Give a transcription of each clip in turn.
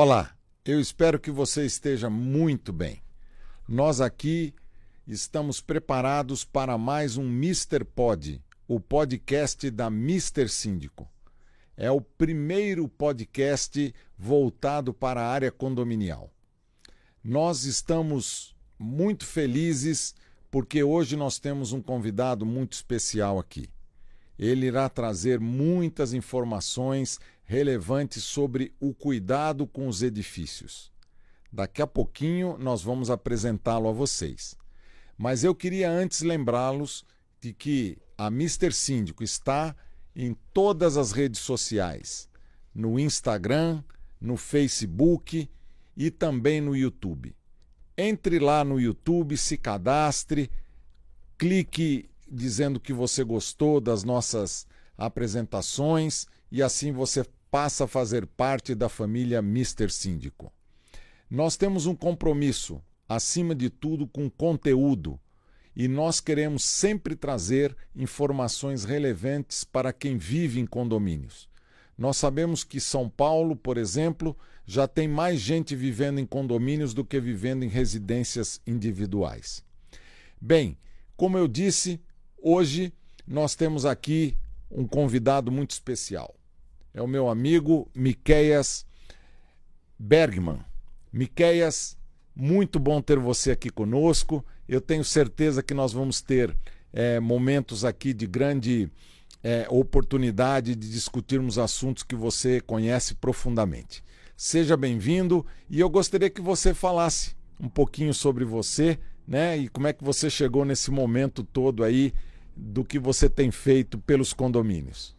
Olá, eu espero que você esteja muito bem. Nós aqui estamos preparados para mais um Mr. Pod, o podcast da Mr. Síndico. É o primeiro podcast voltado para a área condominial. Nós estamos muito felizes porque hoje nós temos um convidado muito especial aqui. Ele irá trazer muitas informações relevantes sobre o cuidado com os edifícios. Daqui a pouquinho nós vamos apresentá-lo a vocês. Mas eu queria antes lembrá-los de que a Mister Síndico está em todas as redes sociais, no Instagram, no Facebook e também no YouTube. Entre lá no YouTube, se cadastre, clique dizendo que você gostou das nossas apresentações e assim você passa a fazer parte da família Mister Síndico. Nós temos um compromisso, acima de tudo, com conteúdo e nós queremos sempre trazer informações relevantes para quem vive em condomínios. Nós sabemos que São Paulo, por exemplo, já tem mais gente vivendo em condomínios do que vivendo em residências individuais. Bem, como eu disse, hoje nós temos aqui um convidado muito especial é o meu amigo Miqueias Bergman. Miqueias, muito bom ter você aqui conosco. Eu tenho certeza que nós vamos ter é, momentos aqui de grande é, oportunidade de discutirmos assuntos que você conhece profundamente. Seja bem-vindo e eu gostaria que você falasse um pouquinho sobre você, né? E como é que você chegou nesse momento todo aí do que você tem feito pelos condomínios.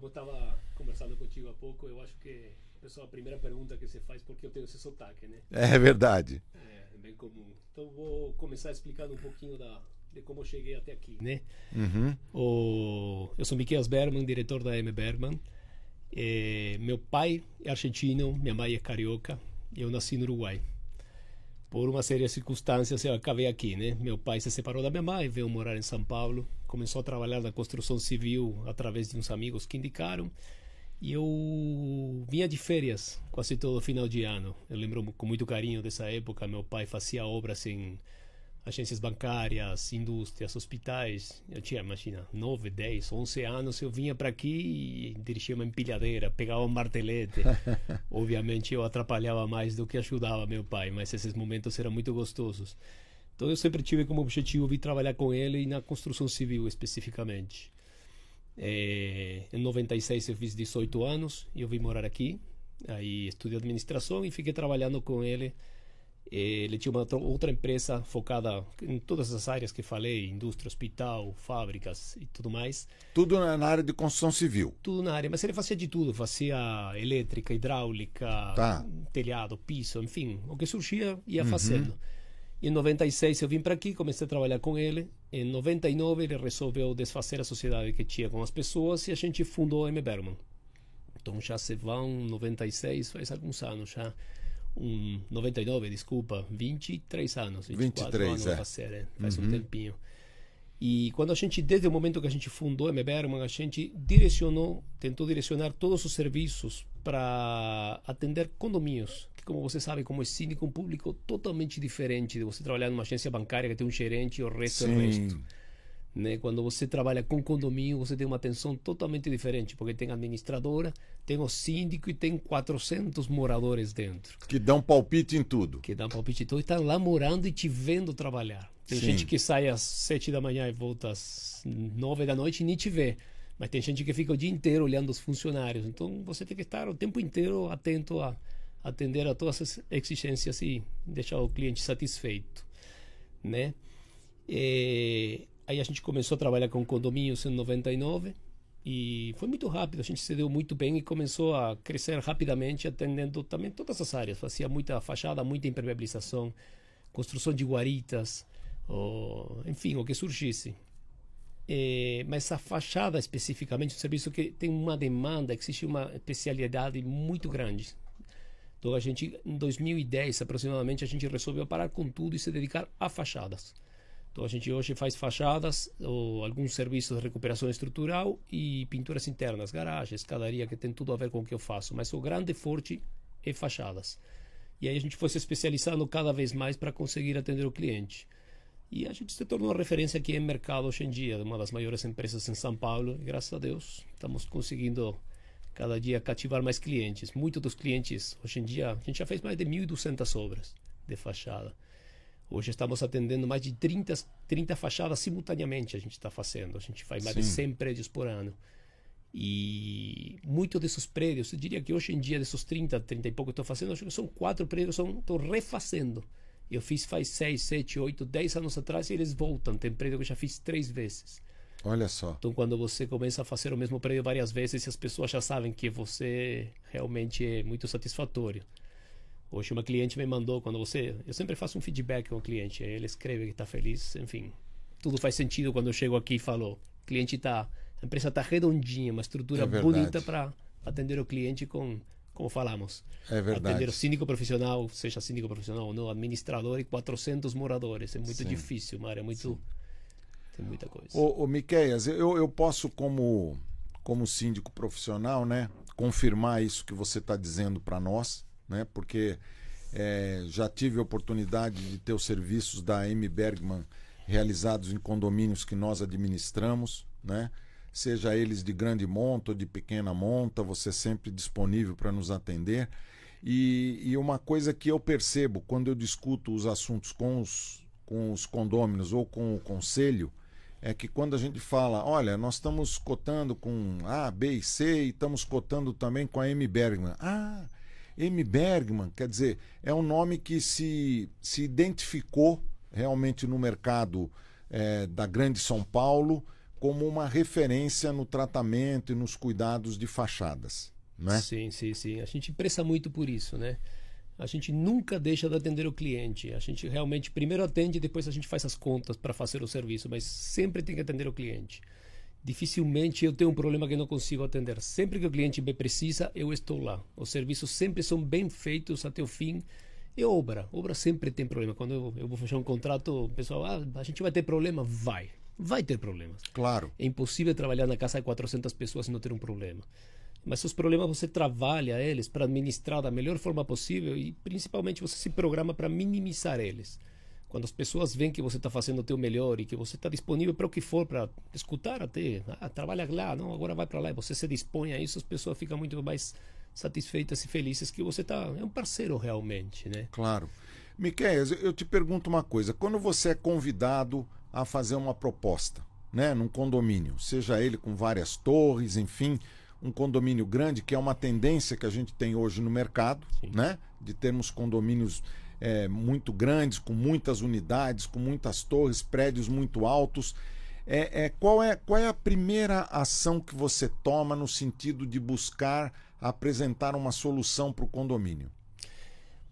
Como eu estava conversando contigo há pouco, eu acho que pessoal, a primeira pergunta que você faz porque eu tenho esse sotaque, né? É verdade. É, é bem comum. Então vou começar explicando um pouquinho da, de como eu cheguei até aqui, né? Uhum. O, eu sou Miquel Berman, diretor da M Berman. É, meu pai é argentino, minha mãe é carioca e eu nasci no Uruguai por uma série de circunstâncias eu acabei aqui, né? Meu pai se separou da minha mãe, veio morar em São Paulo, começou a trabalhar na construção civil através de uns amigos que indicaram. E eu vinha de férias quase todo final de ano. Eu lembro com muito carinho dessa época. Meu pai fazia obras em agências bancárias, indústrias, hospitais. Eu tinha, imagina, 9, 10, 11 anos. Eu vinha para aqui e dirigia uma empilhadeira, pegava um martelete. Obviamente eu atrapalhava mais do que ajudava meu pai, mas esses momentos eram muito gostosos. Então eu sempre tive como objetivo vir trabalhar com ele na construção civil especificamente. É, em 96 eu fiz 18 anos e eu vim morar aqui. Aí estudei administração e fiquei trabalhando com ele ele tinha uma outra empresa focada em todas as áreas que falei, indústria, hospital, fábricas e tudo mais. Tudo na área de construção civil. Tudo na área, mas ele fazia de tudo, fazia elétrica, hidráulica, tá. telhado, piso, enfim, o que surgia ia uhum. fazendo. Em 96 eu vim para aqui, comecei a trabalhar com ele. Em 99 ele resolveu desfazer a sociedade que tinha com as pessoas e a gente fundou a M Berman. Então já se vão 96, faz alguns anos já um 99, desculpa, 23 anos, 24 23, anos é. faz uhum. um tempinho. E quando a gente, desde o momento que a gente fundou a Berman, a gente direcionou, tentou direcionar todos os serviços para atender condomínios, que como você sabe, como é síndico, um público totalmente diferente de você trabalhar numa agência bancária que tem um gerente e o resto Sim. é o resto. Né? Quando você trabalha com condomínio, você tem uma atenção totalmente diferente, porque tem administradora, tem o síndico e tem 400 moradores dentro. Que dão palpite em tudo. Que dão palpite em tudo e estão lá morando e te vendo trabalhar. Tem Sim. gente que sai às 7 da manhã e volta às 9 da noite e nem te vê. Mas tem gente que fica o dia inteiro olhando os funcionários. Então você tem que estar o tempo inteiro atento a atender a todas as exigências e deixar o cliente satisfeito, né? E Aí a gente começou a trabalhar com condomínios em 99 e foi muito rápido, a gente se deu muito bem e começou a crescer rapidamente, atendendo também todas as áreas. Fazia muita fachada, muita impermeabilização, construção de guaritas, ou, enfim, o que surgisse. É, mas a fachada especificamente, um serviço que tem uma demanda, existe uma especialidade muito grande. Então a gente, em 2010 aproximadamente, a gente resolveu parar com tudo e se dedicar a fachadas. Então a gente hoje faz fachadas ou alguns serviços de recuperação estrutural e pinturas internas, garagem, escadaria, que tem tudo a ver com o que eu faço. Mas o grande forte é fachadas. E aí a gente foi se especializando cada vez mais para conseguir atender o cliente. E a gente se tornou referência aqui em mercado hoje em dia, uma das maiores empresas em São Paulo. E graças a Deus estamos conseguindo cada dia cativar mais clientes. Muitos dos clientes, hoje em dia, a gente já fez mais de 1.200 obras de fachada. Hoje estamos atendendo mais de 30, 30 fachadas simultaneamente a gente está fazendo. A gente faz mais Sim. de 100 prédios por ano. E muitos desses prédios, eu diria que hoje em dia, desses 30, 30 e pouco que estou fazendo, acho que são quatro prédios que estou refazendo. Eu fiz faz 6, 7, 8, 10 anos atrás e eles voltam. Tem prédio que eu já fiz três vezes. Olha só. Então, quando você começa a fazer o mesmo prédio várias vezes, as pessoas já sabem que você realmente é muito satisfatório. Hoje uma cliente me mandou quando você, eu sempre faço um feedback com o cliente, ele escreve que está feliz, enfim, tudo faz sentido quando eu chego aqui e falo, o cliente está, a empresa está redondinha, uma estrutura é bonita para atender o cliente com, como falamos, é verdade. atender o síndico profissional, seja síndico profissional ou não, administrador e 400 moradores, é muito Sim. difícil, uma área muito, Sim. tem muita coisa. O, o Miqueias, eu, eu posso como como síndico profissional, né, confirmar isso que você está dizendo para nós né? Porque é, já tive a oportunidade de ter os serviços da M. Bergman realizados em condomínios que nós administramos, né? Seja eles de grande monta ou de pequena monta, você é sempre disponível para nos atender. E, e, uma coisa que eu percebo quando eu discuto os assuntos com os, com os condôminos ou com o conselho, é que quando a gente fala, olha, nós estamos cotando com A, B e C e estamos cotando também com a M. Bergman. Ah, M. Bergman, quer dizer, é um nome que se, se identificou realmente no mercado é, da Grande São Paulo como uma referência no tratamento e nos cuidados de fachadas. Né? Sim, sim, sim. A gente pressa muito por isso, né? A gente nunca deixa de atender o cliente. A gente realmente primeiro atende e depois a gente faz as contas para fazer o serviço, mas sempre tem que atender o cliente dificilmente eu tenho um problema que não consigo atender. Sempre que o cliente me precisa, eu estou lá. Os serviços sempre são bem feitos até o fim. E obra, obra sempre tem problema. Quando eu, eu vou fechar um contrato, o pessoal, ah, a gente vai ter problema? Vai. Vai ter problemas. Claro. É impossível trabalhar na casa de 400 pessoas e não ter um problema. Mas os problemas você trabalha eles para administrar da melhor forma possível e principalmente você se programa para minimizar eles. Quando as pessoas veem que você está fazendo o teu melhor e que você está disponível para o que for, para escutar até, ah, trabalha lá, não, agora vai para lá, e você se dispõe a isso, as pessoas ficam muito mais satisfeitas e felizes que você tá, é um parceiro realmente, né? Claro. Miquel, eu te pergunto uma coisa, quando você é convidado a fazer uma proposta, né, num condomínio, seja ele com várias torres, enfim, um condomínio grande, que é uma tendência que a gente tem hoje no mercado, Sim. né, de termos condomínios é, muito grandes, com muitas unidades, com muitas torres, prédios muito altos. É, é, qual, é, qual é a primeira ação que você toma no sentido de buscar apresentar uma solução para o condomínio?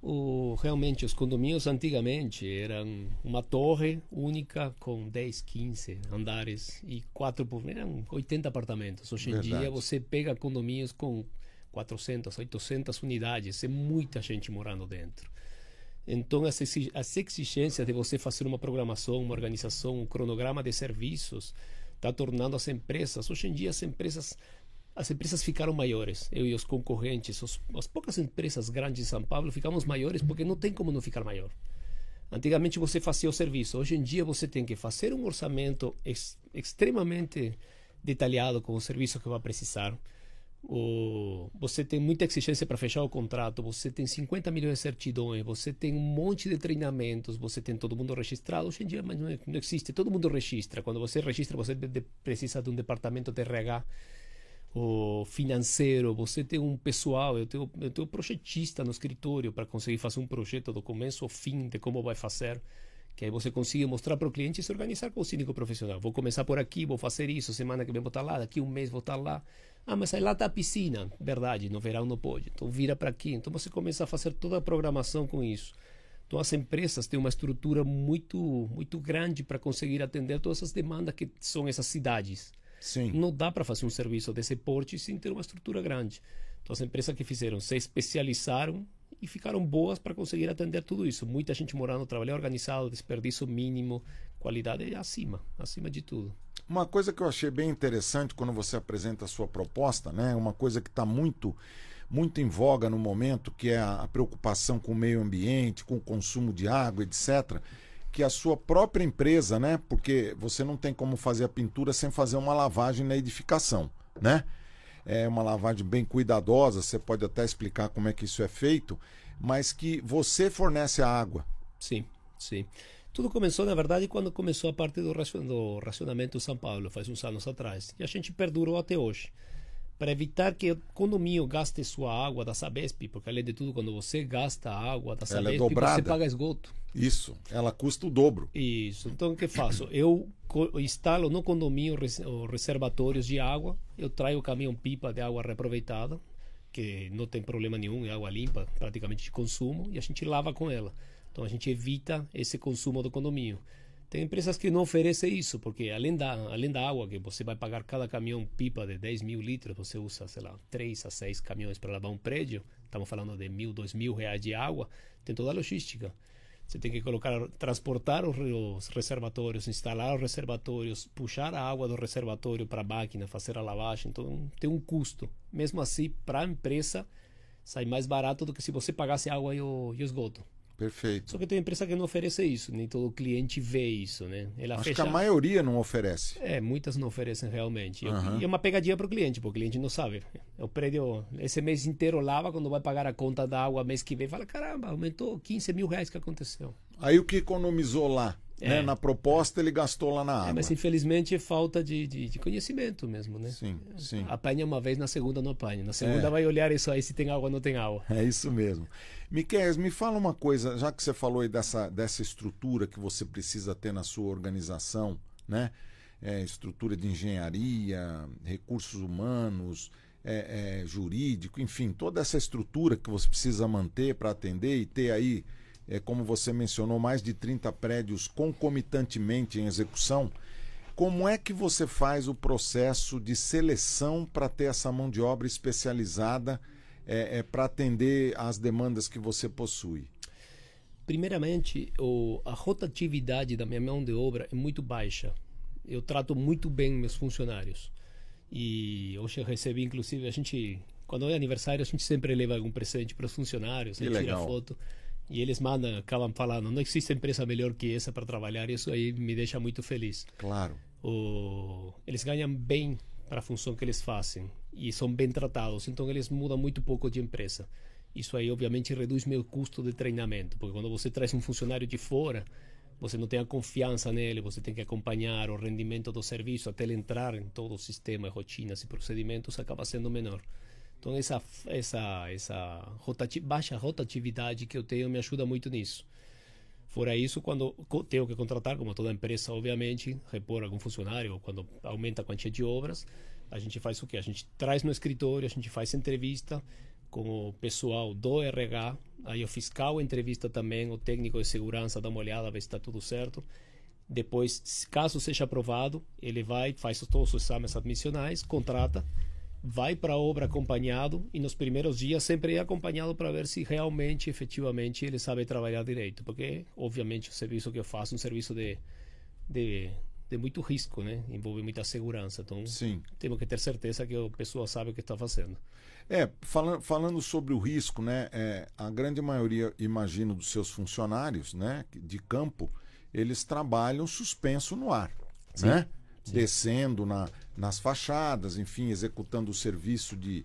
O, realmente, os condomínios antigamente eram uma torre única com 10, 15 andares e quatro por eram 80 apartamentos. Hoje em Verdade. dia você pega condomínios com 400, 800 unidades, é muita gente morando dentro. Então, as, exigências de você fazer uma programação, uma organização, um cronograma de serviços, está tornando as empresas. Hoje em dia, as empresas, as empresas ficaram maiores. Eu e os concorrentes, os, as poucas empresas grandes de São Paulo, ficamos maiores porque não tem como não ficar maior. Antigamente você fazia o serviço. Hoje em dia você tem que fazer um orçamento ex, extremamente detalhado com o serviço que vai precisar o, você tem muita exigência para fechar o contrato, você tem 50 milhões de certidões, você tem um monte de treinamentos, você tem todo mundo registrado. Hoje em dia mas não, é, não existe, todo mundo registra. Quando você registra, você precisa de um departamento de RH o financeiro, você tem um pessoal, eu tenho, eu tenho um projetista no escritório para conseguir fazer um projeto do começo ao fim de como vai fazer que aí você consiga mostrar para o cliente e se organizar com o clínico profissional. Vou começar por aqui, vou fazer isso, semana que vem vou estar lá, daqui um mês vou estar lá. Ah, mas aí lá está a piscina. Verdade, no verão não pode. Então vira para aqui. Então você começa a fazer toda a programação com isso. Então as empresas têm uma estrutura muito muito grande para conseguir atender todas as demandas que são essas cidades. Sim. Não dá para fazer um serviço desse porte sem ter uma estrutura grande. Então as empresas que fizeram se especializaram e ficaram boas para conseguir atender tudo isso. Muita gente morando, trabalho organizado, desperdício mínimo, qualidade é acima, acima de tudo. Uma coisa que eu achei bem interessante quando você apresenta a sua proposta, né? Uma coisa que está muito muito em voga no momento, que é a preocupação com o meio ambiente, com o consumo de água, etc. Que a sua própria empresa, né? Porque você não tem como fazer a pintura sem fazer uma lavagem na edificação, né? É uma lavagem bem cuidadosa, você pode até explicar como é que isso é feito, mas que você fornece a água. Sim, sim. Tudo começou, na verdade, quando começou a parte do racionamento em São Paulo, faz uns anos atrás. E a gente perdurou até hoje para evitar que o condomínio gaste sua água da Sabesp, porque além de tudo, quando você gasta a água da Sabesp, é você paga esgoto. Isso, ela custa o dobro. Isso, então o que faço? Eu instalo no condomínio reservatórios de água, eu trago o caminhão-pipa de água reaproveitada, que não tem problema nenhum, é água limpa, praticamente de consumo, e a gente lava com ela. Então a gente evita esse consumo do condomínio. Tem empresas que não oferecem isso, porque além da, além da água que você vai pagar cada caminhão pipa de 10 mil litros, você usa, sei lá, 3 a 6 caminhões para lavar um prédio, estamos falando de mil, dois mil reais de água, tem toda a logística. Você tem que colocar, transportar os, os reservatórios, instalar os reservatórios, puxar a água do reservatório para a máquina, fazer a lavagem, então tem um custo. Mesmo assim, para a empresa, sai mais barato do que se você pagasse água e o, e o esgoto. Perfeito. Só que tem empresa que não oferece isso, nem todo cliente vê isso, né? Ela Acho fecha... que a maioria não oferece. É, muitas não oferecem realmente. Uhum. E é uma pegadinha para o cliente, porque o cliente não sabe. O prédio, esse mês inteiro lava, quando vai pagar a conta da água mês que vem, fala, caramba, aumentou 15 mil reais que aconteceu. Aí o que economizou lá? Né? É. Né? Na proposta ele gastou lá na água. É, mas infelizmente é falta de, de, de, conhecimento mesmo, né? Sim, sim. Apanha uma vez, na segunda não apanha. Na segunda é. vai olhar isso aí se tem água ou não tem água. É isso mesmo. Miquel, me fala uma coisa, já que você falou aí dessa, dessa estrutura que você precisa ter na sua organização, né? É, estrutura de engenharia, recursos humanos, é, é, jurídico, enfim, toda essa estrutura que você precisa manter para atender e ter aí é, como você mencionou, mais de 30 prédios concomitantemente em execução. Como é que você faz o processo de seleção para ter essa mão de obra especializada é, é para atender às demandas que você possui? Primeiramente, o, a rotatividade da minha mão de obra é muito baixa. Eu trato muito bem meus funcionários. E hoje eu recebi, inclusive, a gente, quando é aniversário, a gente sempre leva algum presente para os funcionários, né, tira foto. E eles mandam, acabam falando, não existe empresa melhor que essa para trabalhar, isso aí me deixa muito feliz. Claro. O, eles ganham bem para a função que eles fazem e são bem tratados, então eles mudam muito pouco de empresa. Isso aí, obviamente, reduz meu custo de treinamento, porque quando você traz um funcionário de fora, você não tem a confiança nele, você tem que acompanhar o rendimento do serviço até ele entrar em todo o sistema, rotinas e procedimentos, acaba sendo menor. Então essa essa essa rotati baixa rotatividade que eu tenho me ajuda muito nisso. Fora isso, quando tenho que contratar, como toda empresa, obviamente, repor algum funcionário, ou quando aumenta a quantia de obras, a gente faz o quê? A gente traz no escritório, a gente faz entrevista com o pessoal do RH, aí o fiscal entrevista também, o técnico de segurança dá uma olhada, ver se está tudo certo. Depois, caso seja aprovado, ele vai, faz todos os exames admissionais, contrata vai para a obra acompanhado e nos primeiros dias sempre é acompanhado para ver se realmente, efetivamente, ele sabe trabalhar direito, porque obviamente o serviço que eu faço é um serviço de, de, de muito risco, né? Envolve muita segurança, então Sim. temos que ter certeza que a pessoa sabe o que está fazendo. É, falando, falando sobre o risco, né? É, a grande maioria, imagino, dos seus funcionários, né, de campo, eles trabalham suspenso no ar, Sim. né? Sim. descendo na, nas fachadas, enfim, executando o serviço de,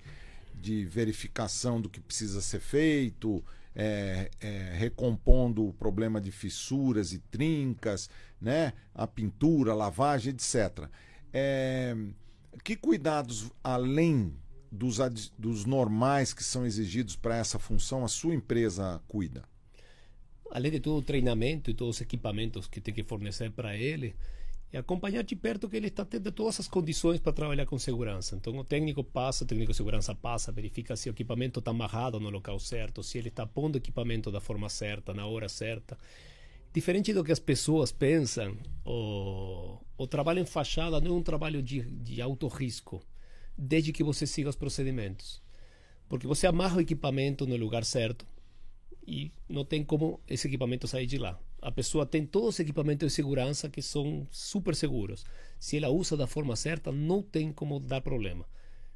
de verificação do que precisa ser feito, é, é, recompondo o problema de fissuras e trincas, né? a pintura, a lavagem, etc. É, que cuidados, além dos, dos normais que são exigidos para essa função, a sua empresa cuida? Além de todo o treinamento e todos os equipamentos que tem que fornecer para ele, é acompanhar de perto que ele está tendo todas as condições para trabalhar com segurança. Então o técnico passa, o técnico de segurança passa, verifica se o equipamento está amarrado no local certo, se ele está pondo o equipamento da forma certa, na hora certa. Diferente do que as pessoas pensam, o, o trabalho em fachada não é um trabalho de, de alto risco, desde que você siga os procedimentos. Porque você amarra o equipamento no lugar certo e não tem como esse equipamento sair de lá a pessoa tem todos os equipamentos de segurança que são super seguros. Se ela usa da forma certa, não tem como dar problema.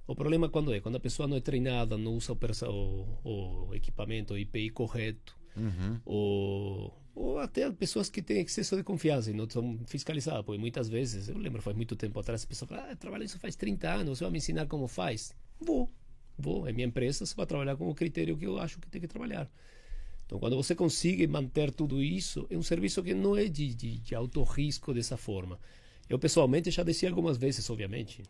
O problema quando é? Quando a pessoa não é treinada, não usa o, o, equipamento o IPI correto, uhum. ou, ou até pessoas que têm excesso de confiança e não são fiscalizadas. Porque muitas vezes, eu lembro faz muito tempo atrás, a pessoa fala: ah, trabalho isso faz 30 anos, você vai me ensinar como faz? Vou, vou. É minha empresa, você vai trabalhar com o critério que eu acho que tem que trabalhar. Então, quando você consegue manter tudo isso, é um serviço que não é de, de, de alto risco dessa forma. Eu pessoalmente já desci algumas vezes, obviamente.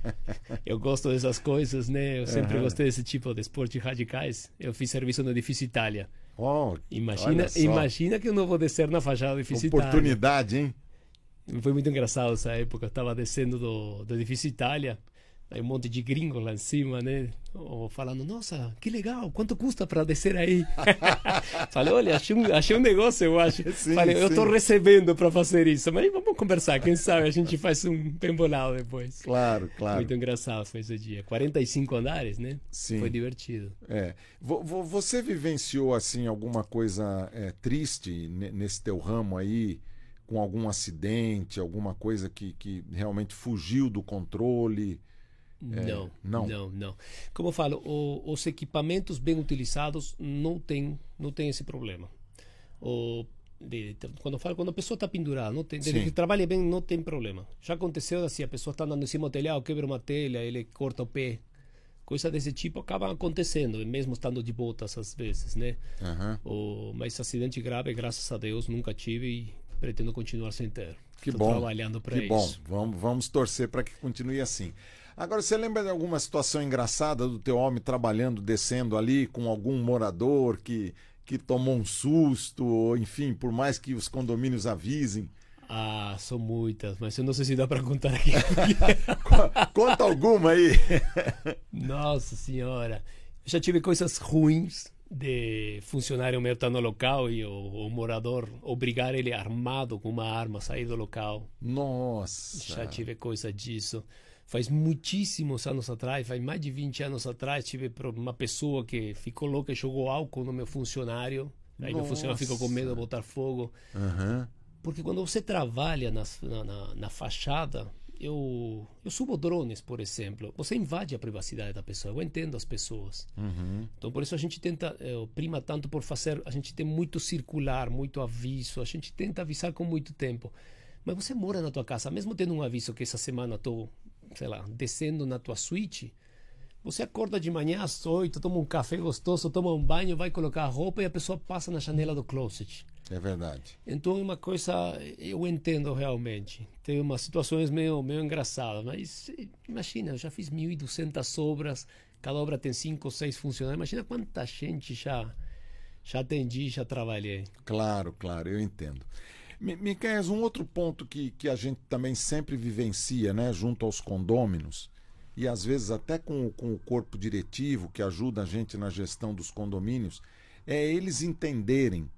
eu gosto dessas coisas, né? Eu sempre uhum. gostei desse tipo de esportes radicais. Eu fiz serviço no edifício Itália. Oh, imagina, imagina que eu não vou descer na fachada do edifício Oportunidade, Itália. hein? Foi muito engraçado essa época. Eu estava descendo do, do edifício Itália Aí um monte de gringo lá em cima, né? Ou falando, nossa, que legal, quanto custa para descer aí? Falei, olha, achei um, achei um negócio, eu acho. Sim, Falei, sim. eu estou recebendo para fazer isso, mas vamos conversar, quem sabe a gente faz um pembolal depois. Claro, claro. Muito engraçado foi esse dia. 45 andares, né? Sim. Foi divertido. É. Você vivenciou, assim, alguma coisa é, triste nesse teu ramo aí? Com algum acidente, alguma coisa que, que realmente fugiu do controle? É, não, não, não, não. Como eu falo, o, os equipamentos bem utilizados não tem, não tem esse problema. O, de, quando eu falo, quando a pessoa está pendurada, não tem, desde que trabalha bem, não tem problema. Já aconteceu assim, a pessoa está andando em cima do telhado, quebra uma telha, ele corta o pé. Coisa desse tipo acaba acontecendo, mesmo estando de botas às vezes, né? Uhum. O, mas acidente grave, graças a Deus, nunca tive e pretendo continuar sem ter. Que Estou bom. trabalhando para isso. Que bom. Vamos, vamos torcer para que continue assim. Agora, você lembra de alguma situação engraçada do teu homem trabalhando, descendo ali com algum morador que, que tomou um susto, ou enfim, por mais que os condomínios avisem? Ah, são muitas, mas eu não sei se dá para contar aqui. Conta alguma aí. Nossa senhora, eu já tive coisas ruins de funcionário meu estar no local e o, o, morador obrigar ele armado com uma arma a sair do local. Nossa. Já tive coisa disso faz muitíssimos anos atrás, faz mais de 20 anos atrás, tive uma pessoa que ficou louca e jogou álcool no meu funcionário. Aí Nossa. meu funcionário ficou com medo de botar fogo. Uhum. Porque quando você trabalha na, na, na, fachada, eu, eu subo drones, por exemplo. Você invade a privacidade da pessoa. Eu entendo as pessoas. Uhum. Então, por isso a gente tenta, eu, prima tanto por fazer. A gente tem muito circular, muito aviso. A gente tenta avisar com muito tempo. Mas você mora na tua casa, mesmo tendo um aviso que essa semana estou sei lá, descendo na tua suíte, você acorda de manhã às oito, toma um café gostoso, toma um banho, vai colocar a roupa e a pessoa passa na janela do closet. É verdade. Então é uma coisa, eu entendo realmente. Tem umas situações meio, meio engraçadas, mas imagina, eu já fiz 1.200 obras, cada obra tem cinco ou seis funcionários. Imagina quanta gente já, já atendi, já trabalhei. Claro, claro, eu entendo. Miquel, um outro ponto que, que a gente também sempre vivencia, né, junto aos condôminos, e às vezes até com, com o corpo diretivo que ajuda a gente na gestão dos condomínios, é eles entenderem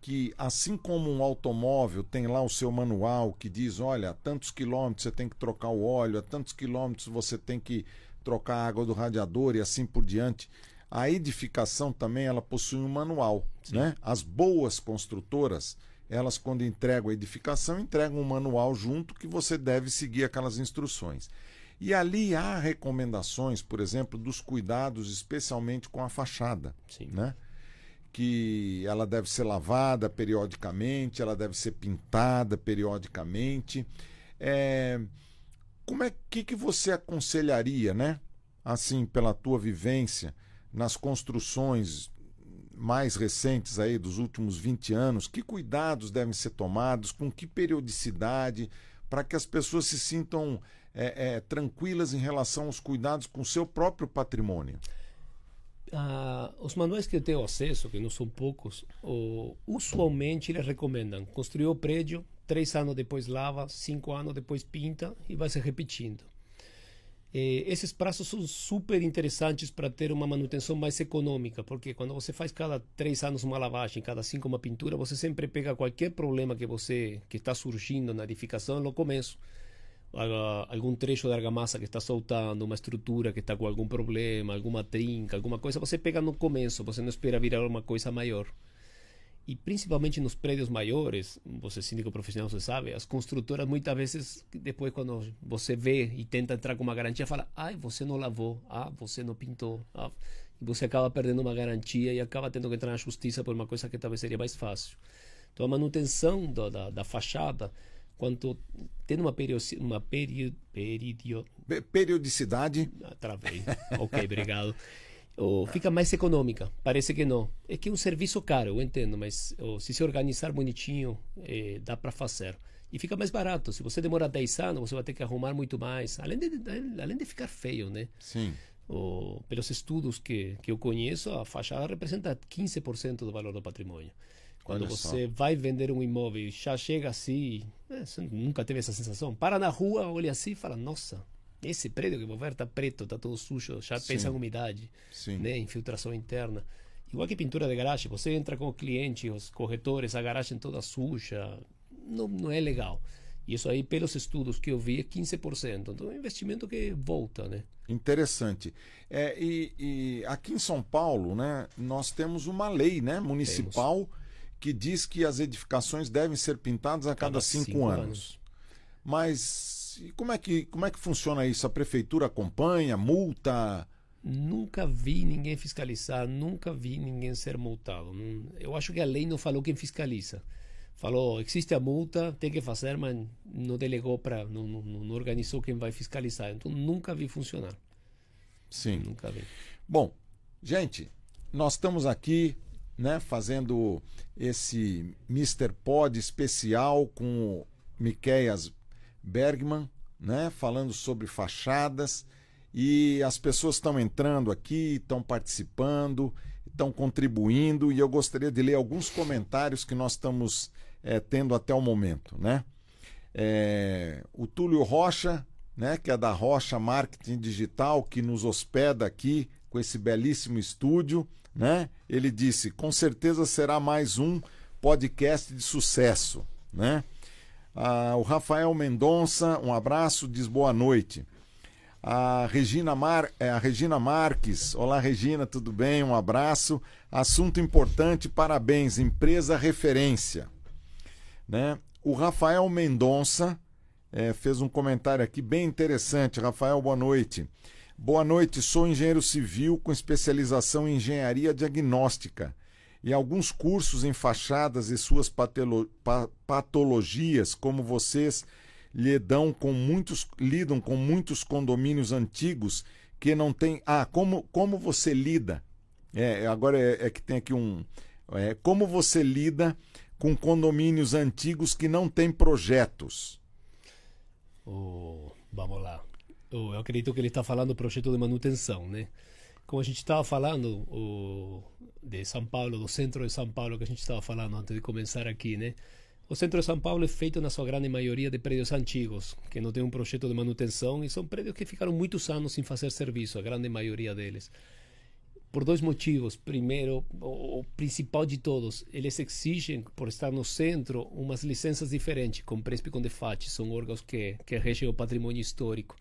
que assim como um automóvel tem lá o seu manual que diz, olha, a tantos quilômetros você tem que trocar o óleo, a tantos quilômetros você tem que trocar a água do radiador e assim por diante. A edificação também ela possui um manual, né? As boas construtoras elas, quando entregam a edificação, entregam um manual junto que você deve seguir aquelas instruções. E ali há recomendações, por exemplo, dos cuidados, especialmente com a fachada. Sim. Né? Que ela deve ser lavada periodicamente, ela deve ser pintada periodicamente. É... Como é que, que você aconselharia, né? Assim, pela tua vivência nas construções mais recentes aí dos últimos 20 anos, que cuidados devem ser tomados, com que periodicidade, para que as pessoas se sintam é, é, tranquilas em relação aos cuidados com o seu próprio patrimônio? Ah, os manuais que eu tenho acesso, que não são poucos, usualmente eles recomendam construir o prédio, três anos depois lava, cinco anos depois pinta e vai se repetindo. Eh, esses prazos são super interessantes para ter uma manutenção mais econômica, porque quando você faz cada três anos uma lavagem, cada cinco uma pintura, você sempre pega qualquer problema que você que está surgindo na edificação no começo, algum trecho da argamassa que está soltando, uma estrutura que está com algum problema, alguma trinca, alguma coisa, você pega no começo, você não espera virar uma coisa maior. E principalmente nos prédios maiores, você síndico profissional, você sabe, as construtoras muitas vezes, depois quando você vê e tenta entrar com uma garantia, fala, ai, você não lavou, ah, você não pintou, ah, e você acaba perdendo uma garantia e acaba tendo que entrar na justiça por uma coisa que talvez seria mais fácil. Então a manutenção da, da, da fachada, quanto tendo uma, periodi, uma peri, peridio, periodicidade. Ah, travei. ok, obrigado. Oh, fica mais econômica. Parece que não. É que é um serviço caro, eu entendo, mas oh, se se organizar bonitinho, eh, dá para fazer. E fica mais barato. Se você demora 10 anos, você vai ter que arrumar muito mais. Além de, além de ficar feio, né? Sim. Oh, pelos estudos que, que eu conheço, a fachada representa 15% do valor do patrimônio. Quando Olha você só. vai vender um imóvel e já chega assim, é, você nunca teve essa sensação. Para na rua, olha assim e fala: Nossa, esse prédio que vou ver está preto, está todo sujo, já Sim. pensa em umidade, Sim. né, infiltração interna. Igual que pintura de garagem, você entra com o cliente, os corretores, a garagem toda suja, não, não é legal. E isso aí, pelos estudos que eu vi, é 15%. Então é um investimento que volta, né? Interessante. É, e, e aqui em São Paulo, né, nós temos uma lei né, municipal temos. que diz que as edificações devem ser pintadas a cada, cada cinco, cinco anos. anos. Mas como é, que, como é que funciona isso? A prefeitura acompanha, multa? Nunca vi ninguém fiscalizar, nunca vi ninguém ser multado. Eu acho que a lei não falou quem fiscaliza falou existe a multa tem que fazer mas não delegou para não, não, não, organizou quem vai fiscalizar então nunca vi funcionar sim nunca vi bom gente nós estamos aqui né fazendo esse Mr. Pod especial com o Miqueias Bergman né falando sobre fachadas e as pessoas estão entrando aqui estão participando estão contribuindo e eu gostaria de ler alguns comentários que nós estamos é, tendo até o momento, né? É, o Túlio Rocha, né, que é da Rocha Marketing Digital, que nos hospeda aqui com esse belíssimo estúdio, né? Ele disse: "Com certeza será mais um podcast de sucesso", né? Ah, o Rafael Mendonça, um abraço, diz boa noite. A Regina, Mar... É, a Regina Marques, olá Regina, tudo bem? Um abraço. Assunto importante, parabéns, empresa referência. Né? O Rafael Mendonça é, fez um comentário aqui bem interessante. Rafael, boa noite. Boa noite, sou engenheiro civil com especialização em engenharia diagnóstica e alguns cursos em fachadas e suas patolo patologias, como vocês lidam com muitos lidam com muitos condomínios antigos que não tem. Ah, como, como você lida? É, agora é, é que tem aqui um. É, como você lida com condomínios antigos que não têm projetos? Oh, vamos lá. Oh, eu acredito que ele está falando do projeto de manutenção, né? Como a gente estava falando oh, de São Paulo, do centro de São Paulo que a gente estava falando antes de começar aqui, né? O centro de São Paulo é feito na sua grande maioria de prédios antigos, que não tem um projeto de manutenção e são prédios que ficaram muitos anos sem fazer serviço, a grande maioria deles por dois motivos. Primeiro, o, principal de todos, eles exigem, por estar no centro, umas licenças diferentes, com PRESP e com DEFAT, são órgãos que, que regem o patrimônio histórico.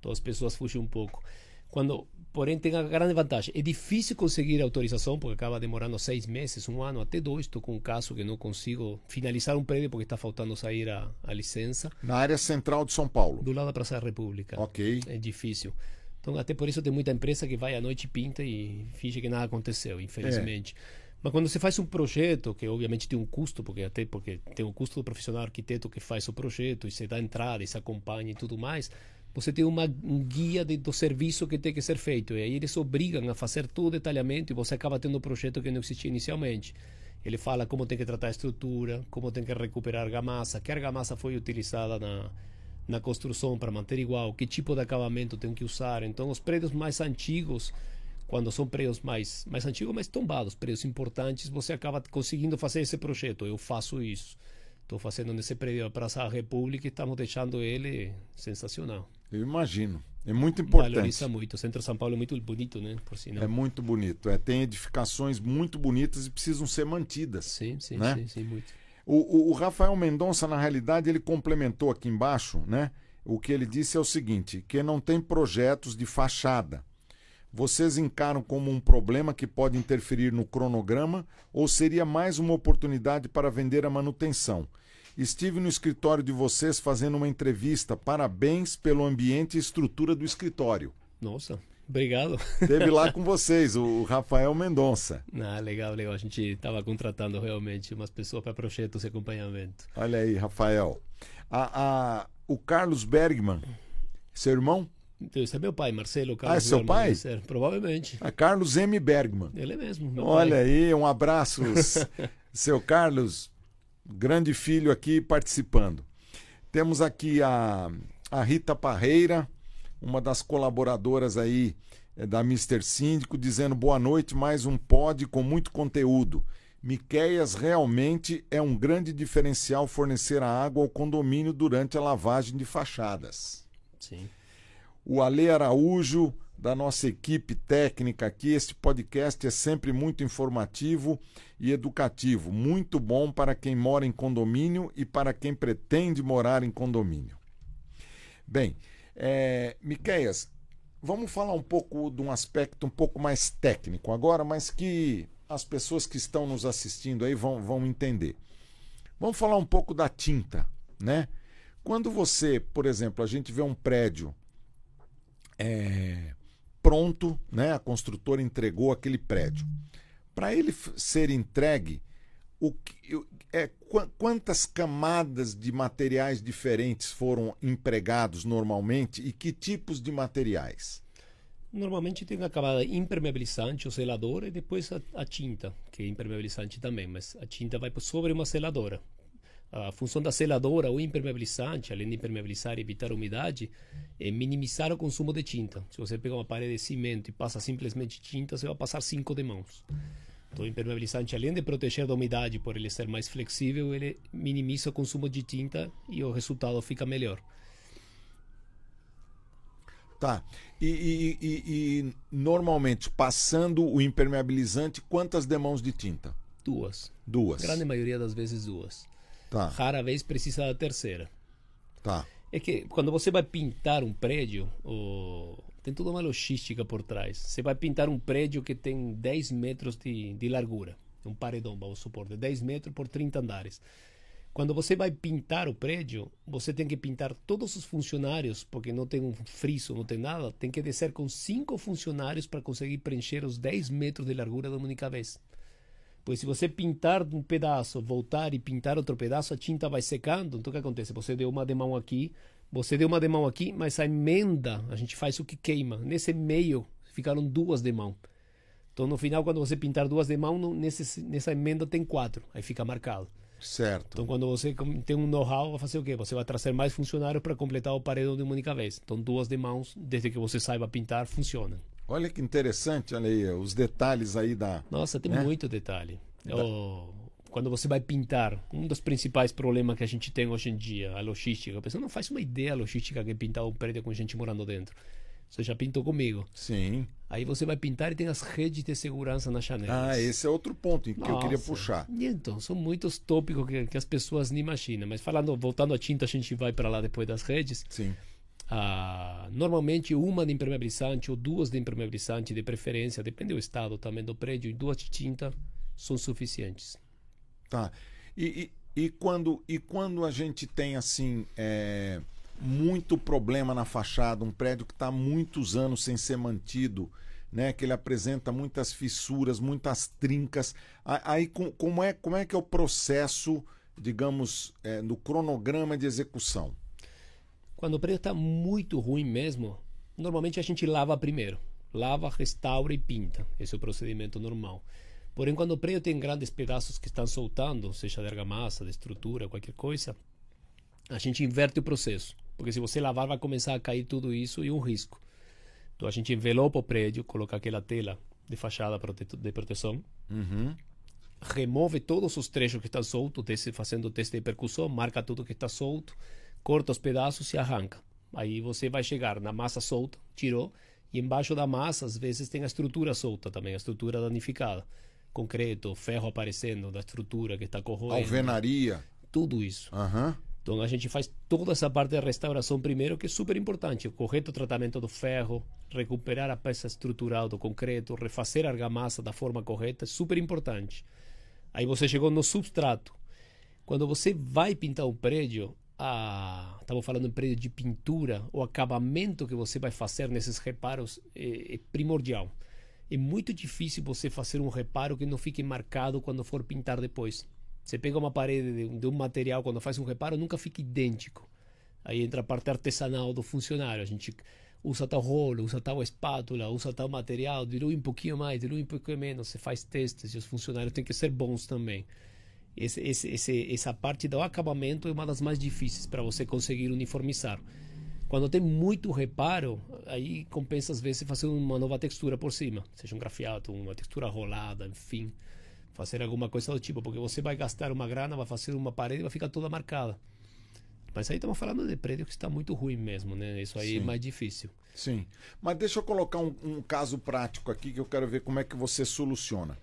Então as pessoas fugem um pouco. Quando, porém, tem a grande vantagem. É difícil conseguir autorização, porque acaba demorando seis meses, um ano, até dois. Estou com um caso que não consigo finalizar um prédio porque está faltando sair a, a licença. Na área central de São Paulo? Do lado da Praça da República. Ok. É difícil. Então, até por isso tem muita empresa que vai à noite, pinta e finge que nada aconteceu, infelizmente. É. Mas quando você faz um projeto, que obviamente tem um custo, porque até porque tem o custo do profissional arquiteto que faz o projeto, e você dá entrada, e se acompanha e tudo mais, você tem uma, um guia de, do serviço que tem que ser feito. E aí eles obrigam a fazer todo o detalhamento e você acaba tendo um projeto que não existia inicialmente. Ele fala como tem que tratar a estrutura, como tem que recuperar a argamassa, que argamassa foi utilizada na, na construção para manter igual, que tipo de acabamento tem que usar. Então, os prédios mais antigos, quando são prédios mais, mais antigos, mais tombados, prédios importantes, você acaba conseguindo fazer esse projeto. Eu faço isso. Estou fazendo nesse prédio a Praça da República e estamos deixando ele sensacional. Eu imagino. É muito importante. Valoriza muito. O centro de São Paulo é muito bonito, né? Por sinal. É muito bonito. É, tem edificações muito bonitas e precisam ser mantidas. Sim, sim, né? sim, sim, muito. O, o, o, Rafael Mendonça, na realidade, ele complementou aqui embaixo, né? O que ele disse é o seguinte: que não tem projetos de fachada. vocês encaram como um problema que pode interferir no cronograma ou seria mais uma oportunidade para vender a manutenção? Estive no escritório de vocês fazendo uma entrevista. Parabéns pelo ambiente e estrutura do escritório. Nossa, obrigado. Teve lá com vocês, o Rafael Mendonça. Ah, legal, legal. A gente estava contratando realmente umas pessoas para projetos e acompanhamento. Olha aí, Rafael. A, a, o Carlos Bergman, seu irmão? Então, esse é meu pai, Marcelo Carlos. Ah, é seu Bergman, pai? Ser, provavelmente. A Carlos M. Bergman. Ele mesmo. Olha pai. aí, um abraço, seu Carlos, grande filho aqui participando. Temos aqui a, a Rita Parreira, uma das colaboradoras aí eh, da Mister Síndico, dizendo boa noite, mais um pod com muito conteúdo. Miqueias realmente é um grande diferencial fornecer a água ao condomínio durante a lavagem de fachadas. Sim. O Ale Araújo, da nossa equipe técnica aqui, este podcast é sempre muito informativo e educativo, muito bom para quem mora em condomínio e para quem pretende morar em condomínio. Bem, é, Miqueias, vamos falar um pouco de um aspecto um pouco mais técnico agora, mas que as pessoas que estão nos assistindo aí vão, vão entender. Vamos falar um pouco da tinta, né? Quando você, por exemplo, a gente vê um prédio é, pronto, né? A construtora entregou aquele prédio. Para ele ser entregue, o que- é, qua- quantas camadas de materiais diferentes foram empregados normalmente e que tipos de materiais? Normalmente tem a camada impermeabilizante, o selador, e depois a, a tinta, que é impermeabilizante também, mas a tinta vai sobre uma seladora. A função da seladora ou impermeabilizante, além de impermeabilizar e evitar umidade, é minimizar o consumo de tinta. Se você pega uma parede de cimento e passa simplesmente tinta, você vai passar cinco de mãos. Então, o impermeabilizante, além de proteger da umidade por ele ser mais flexível, ele minimiza o consumo de tinta e o resultado fica melhor. Tá. E, e- e- e, normalmente, passando o impermeabilizante, quantas demãos de tinta? Duas. Duas. Grande maioria das vezes duas. Tá, Rara vez precisa da terceira. tá. É que quando você vai pintar um prédio, o- tem toda uma logística por trás. Você vai pintar um prédio que tem 10 metros de, de largura, um paredão, vamos supor, de 10 metros por 30 andares. Quando você vai pintar o prédio, você tem que pintar todos os funcionários, porque não tem um friso, não tem nada. Tem que descer com cinco funcionários para conseguir preencher os 10 metros de largura de uma única vez. Pois se você pintar um pedaço, voltar e pintar outro pedaço, a tinta vai secando. Então o que acontece? Você deu uma demão aqui, você deu uma demão aqui, mas a emenda, a gente faz o que queima. Nesse meio ficaram duas demão. Então no final, quando você pintar duas demão, não- nesse, nessa emenda tem quatro. Aí fica marcado. Certo. Então quando você tem um know-how, vai fazer o quê? Você vai trazer mais funcionários para completar o paredão de uma única vez. Então duas demãos, desde que você saiba pintar, funcionam. Olha que interessante, olha aí, os detalhes aí da. Nossa, tem né? muito detalhe. O- quando você vai pintar, um dos principais problemas que a gente tem hoje em dia, a logística. A pessoa não faz uma ideia da logística que é pintar um prédio com gente morando dentro. Você já pintou comigo. Sim. Aí você vai pintar e tem as redes de segurança nas janelas. Ah, esse é outro ponto que eu queria Nossa. puxar. E então, são muitos tópicos que, que as pessoas nem imaginam. Mas falando, voltando à tinta, a gente vai para lá depois das redes. Sim. Ah, normalmente uma de impermeabilizante ou duas de impermeabilizante, de preferência, depende do estado também do prédio, e duas de tinta são suficientes. Tá. E, e, e quando, e quando a gente tem assim é, muito problema na fachada, um prédio que está muitos anos sem ser mantido, né, que ele apresenta muitas fissuras, muitas trincas, aí com- como é, como é que é o processo, digamos, é, no cronograma de execução? Quando o prédio está muito ruim mesmo, normalmente a gente lava primeiro. Lava, restaura e pinta. Esse é o procedimento normal. Porém, quando o prédio tem grandes pedaços que estão soltando, seja de argamassa, de estrutura, qualquer coisa, a gente inverte o processo. Porque se você lavar, vai começar a cair tudo isso e um risco. Então a gente envelopa o prédio, coloca aquela tela de fachada de proteção, Uhum. remove todos os trechos que estão soltos, fazendo o teste de percussão, marca tudo que está solto, corta os pedaços e arranca. Aí você vai chegar na massa solta, tirou, e embaixo da massa, às vezes, tem a estrutura solta também, a estrutura danificada. Concreto, ferro aparecendo da estrutura que está corroendo. Alvenaria. Tudo isso. Aham. Então a gente faz toda essa parte da restauração primeiro, que é super importante. O correto tratamento do ferro, recuperar a peça estrutural do concreto, refazer a argamassa da forma correta, é super importante. Aí você chegou no substrato. Quando você vai pintar um prédio, a, estamos falando em prédio de pintura, o acabamento que você vai fazer nesses reparos é, é primordial. É muito difícil você fazer um reparo que não fique marcado quando for pintar depois. Você pega uma parede de, de um material, quando faz um reparo, nunca fica idêntico. Aí entra a parte artesanal do funcionário. A gente usa tal rolo, usa tal espátula, usa tal material, dilui um pouquinho mais, dilui um pouquinho menos. Você faz testes e os funcionários têm que ser bons também. Esse, esse, esse, essa parte do acabamento é uma das mais difíceis para você conseguir uniformizar. Quando tem muito reparo, aí compensa às vezes fazer uma nova textura por cima, seja um grafiato, uma textura rolada, enfim fazer alguma coisa do tipo, porque você vai gastar uma grana, vai fazer uma parede e vai ficar toda marcada. Mas aí estamos falando de prédio que está muito ruim mesmo, né? Isso aí é Sim. é mais difícil. Sim. Mas deixa eu colocar um, um, caso prático aqui que eu quero ver como é que você soluciona.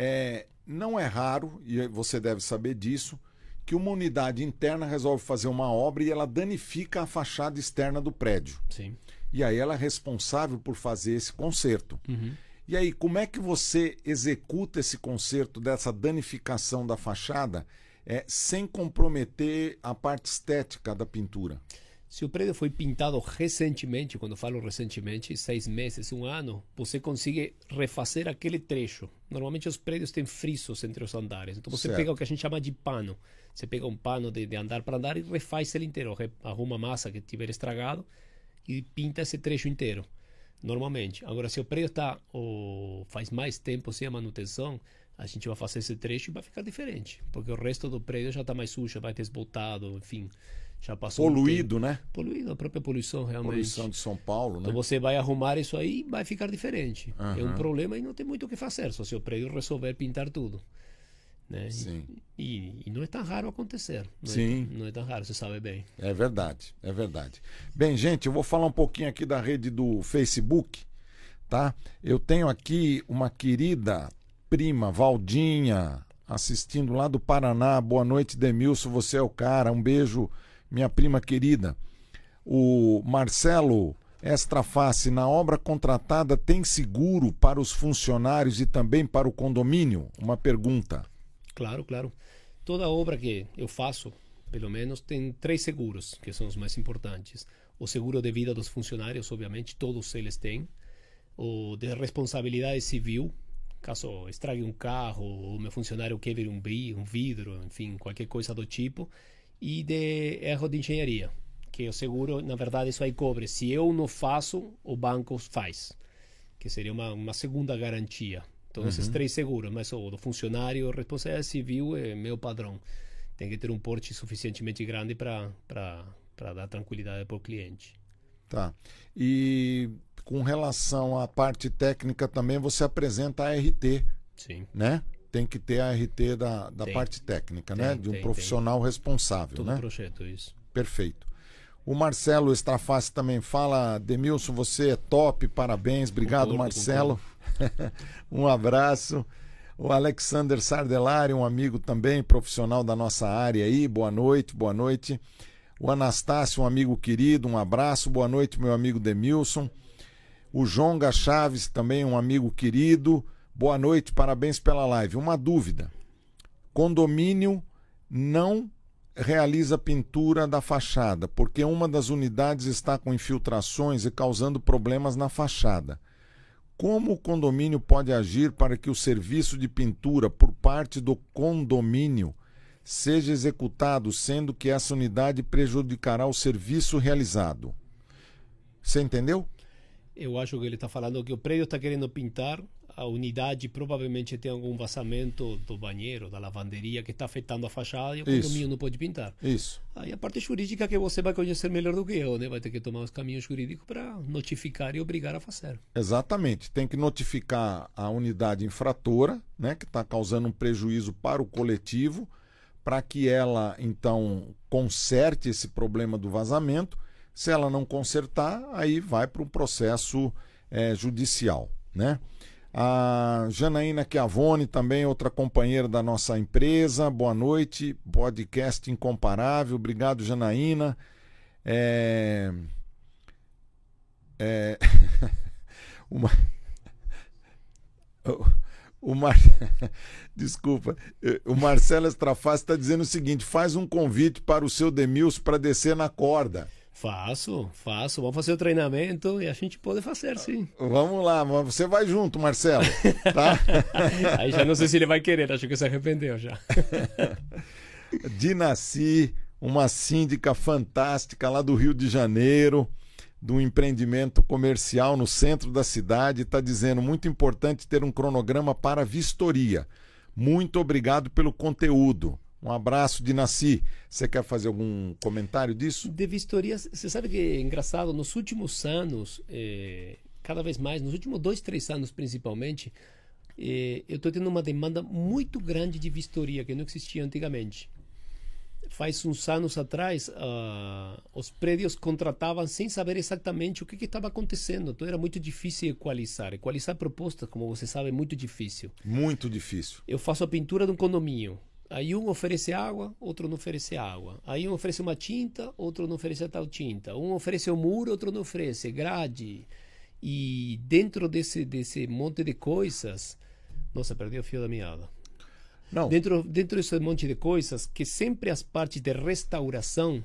É, não é raro, e você deve saber disso, que uma unidade interna resolve fazer uma obra e ela danifica a fachada externa do prédio. Sim. E aí ela é responsável por fazer esse conserto. Uhum. E aí, como é que você executa esse conserto dessa danificação da fachada é, sem comprometer a parte estética da pintura? Se o prédio foi pintado recentemente, quando falo recentemente, seis meses, um ano, você consegue refazer aquele trecho. Normalmente os prédios têm frisos entre os andares. Então você certo. pega o que a gente chama de pano. Você pega um pano de, de andar para andar e refaz ele inteiro. Arruma massa que tiver estragado e pinta esse trecho inteiro normalmente. Agora, se o prédio está ou faz mais tempo sem a manutenção, a gente vai fazer esse trecho e vai ficar diferente, porque o resto do prédio já está mais sujo, vai desbotado, enfim, já passou. Poluído, um né? Poluído, a própria poluição realmente. Poluição de São Paulo, né? Então você vai arrumar isso aí e vai ficar diferente. Uhum. É um problema e não tem muito o que fazer, só se o prédio resolver pintar tudo. Né? Sim. E, e, não é tão raro acontecer. Não é Sim. É, não é tão raro, você sabe bem. É verdade, é verdade. Bem, gente, eu vou falar um pouquinho aqui da rede do Facebook, tá? Eu tenho aqui uma querida prima, Valdinha, assistindo lá do Paraná. Boa noite, Demilson, você é o cara. Um beijo, minha prima querida. O Marcelo Extraface, na obra contratada tem seguro para os funcionários e também para o condomínio? Uma pergunta. Claro, claro. Toda obra que eu faço, pelo menos, tem três seguros, que são os mais importantes. O seguro de vida dos funcionários, obviamente, todos eles têm. O de responsabilidade civil, caso estrague um carro ou meu funcionário quebre um, um vidro, enfim, qualquer coisa do tipo. E de erro de engenharia, que o seguro, na verdade, isso aí cobre. Se eu não faço, o banco faz, que seria uma, uma segunda garantia. Então, uhum. esses três seguros, mas o do funcionário, responsabilidade civil é meu padrão. Tem que ter um porte suficientemente grande para dar tranquilidade para o cliente. Tá. E com relação à parte técnica também, você apresenta a RT. Sim. Né? Tem que ter a RT da, da parte técnica, né? tem, né? De um tem, profissional responsável. Todo né? projeto, isso. Perfeito. O Marcelo Estraface também fala, Demilson, você é top, parabéns. Obrigado, concordo, Marcelo. Concordo. um abraço. O Alexander Sardelari, um amigo também, profissional da nossa área aí. Boa noite, boa noite. O Anastácio, um amigo querido, um abraço. Boa noite, meu amigo Demilson. O Jonga Chaves, também um amigo querido. Boa noite, parabéns pela live. Uma dúvida: condomínio não realiza pintura da fachada, porque uma das unidades está com infiltrações e causando problemas na fachada. Como o condomínio pode agir para que o serviço de pintura por parte do condomínio seja executado, sendo que essa unidade prejudicará o serviço realizado? Você entendeu? Eu acho que ele está falando que o prédio está querendo pintar a unidade provavelmente tem algum vazamento do banheiro, da lavanderia que está afetando a fachada e o Isso. condomínio não pode pintar. Isso. Aí a parte jurídica que você vai conhecer melhor do que eu, né? Vai ter que tomar os caminhos jurídicos para notificar e obrigar a fazer. Exatamente. Tem que notificar a unidade infratora, né, que está causando um prejuízo para o coletivo, para que ela então conserte esse problema do vazamento. Se ela não consertar, aí vai para um processo é, judicial, né? A Janaína Chiavone, também outra companheira da nossa empresa. Boa noite. Podcast incomparável. Obrigado, Janaína. É... É... Uma... O Mar... Desculpa, o Marcelo Estrafaz está dizendo o seguinte: faz um convite para o seu Demils para descer na corda. Faço, faço. Vamos fazer o treinamento e a gente pode fazer, sim. Vamos lá, você vai junto, Marcelo, tá? Aí já não sei se ele vai querer, acho que se arrependeu já. Dinaci, uma síndica fantástica lá do Rio de Janeiro, de um empreendimento comercial no centro da cidade, está dizendo muito importante ter um cronograma para vistoria. Muito obrigado pelo conteúdo. Um abraço de Nasci. Você quer fazer algum comentário disso? De vistoria, você sabe que é engraçado, nos últimos anos, é, cada vez mais, nos últimos dois, três anos principalmente, é, eu estou tendo uma demanda muito grande de vistoria que não existia antigamente. Faz uns anos atrás, uh, os prédios contratavam sem saber exatamente o que estava acontecendo. Então era muito difícil equalizar. Equalizar propostas, como você sabe, é muito difícil. Muito difícil. Eu faço a pintura de um condomínio. Aí um oferece água, outro não oferece água. Aí um oferece uma tinta, outro não oferece tal tinta. Um oferece o um muro, outro não oferece grade. E dentro desse desse monte de coisas, nossa, perdi o fio da meada. Não. Dentro dentro desse monte de coisas, que sempre as partes de restauração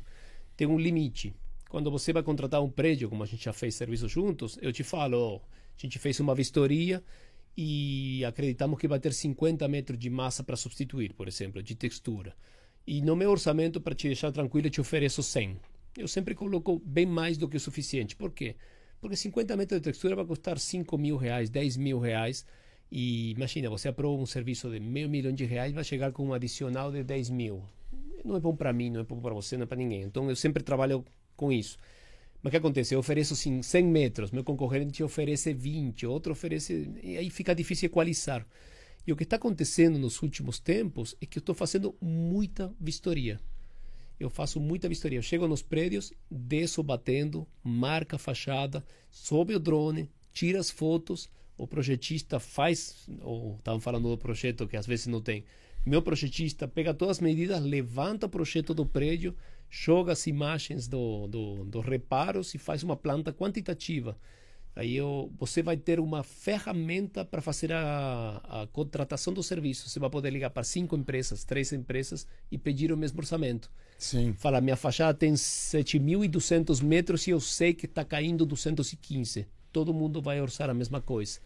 têm um limite. Quando você vai contratar um prédio, como a gente já fez serviço juntos, eu te falo, a gente fez uma vistoria, e acreditamos que vai ter 50 metros de massa para substituir, por exemplo, de textura. E no meu orçamento, para te deixar tranquilo, eu te ofereço 100. Eu sempre coloco bem mais do que o suficiente. Por quê? Porque 50 metros de textura vai custar 5 mil reais, 10 mil reais. E imagina, você aprova um serviço de meio milhão de reais, vai chegar com um adicional de 10 mil. Não é bom para mim, não é bom para você, não é para ninguém. Então eu sempre trabalho com isso. Mas o que acontece? Eu ofereço sim, 100 metros, meu concorrente oferece 20, outro oferece. E aí fica difícil equalizar. E o que está acontecendo nos últimos tempos é que eu estou fazendo muita vistoria. Eu faço muita vistoria. Eu chego nos prédios, desço batendo, marca a fachada, sobe o drone, tira as fotos, o projetista faz, ou estavam falando do projeto que às vezes não tem. Meu projetista pega todas as medidas, levanta o projeto do prédio, joga as imagens do, do, dos reparos e faz uma planta quantitativa. Aí eu, você vai ter uma ferramenta para fazer a, a, contratação do serviço. Você vai poder ligar para cinco empresas, três empresas e pedir o mesmo orçamento. Sim. Fala, minha fachada tem 7.200 metros e eu sei que está caindo 215. Todo mundo vai orçar a mesma coisa.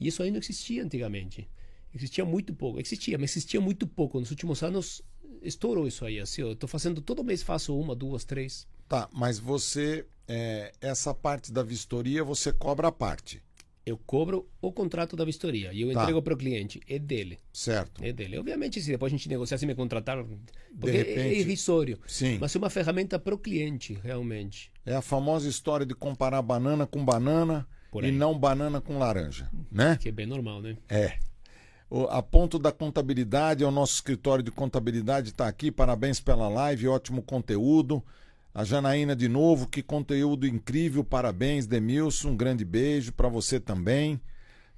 E isso aí não existia antigamente. Existia muito pouco. Existia, mas existia muito pouco. Nos últimos anos estourou isso aí. Assim, eu estou fazendo todo mês, faço uma, duas, três. Tá, mas você, é, essa parte da vistoria, você cobra a parte. Eu cobro o contrato da vistoria e eu tá. entrego para o cliente. É dele. Certo. É dele. Obviamente, se depois a gente negociar, se me contratar, porque repente, é irrisório. Sim. Mas é uma ferramenta para o cliente, realmente. É a famosa história de comparar banana com banana e não banana com laranja, né? Que é bem normal, né? É a ponto da contabilidade, é o nosso escritório de contabilidade está aqui. Parabéns pela live, ótimo conteúdo. A Janaína de novo, que conteúdo incrível, parabéns, Demilson, um grande beijo para você também.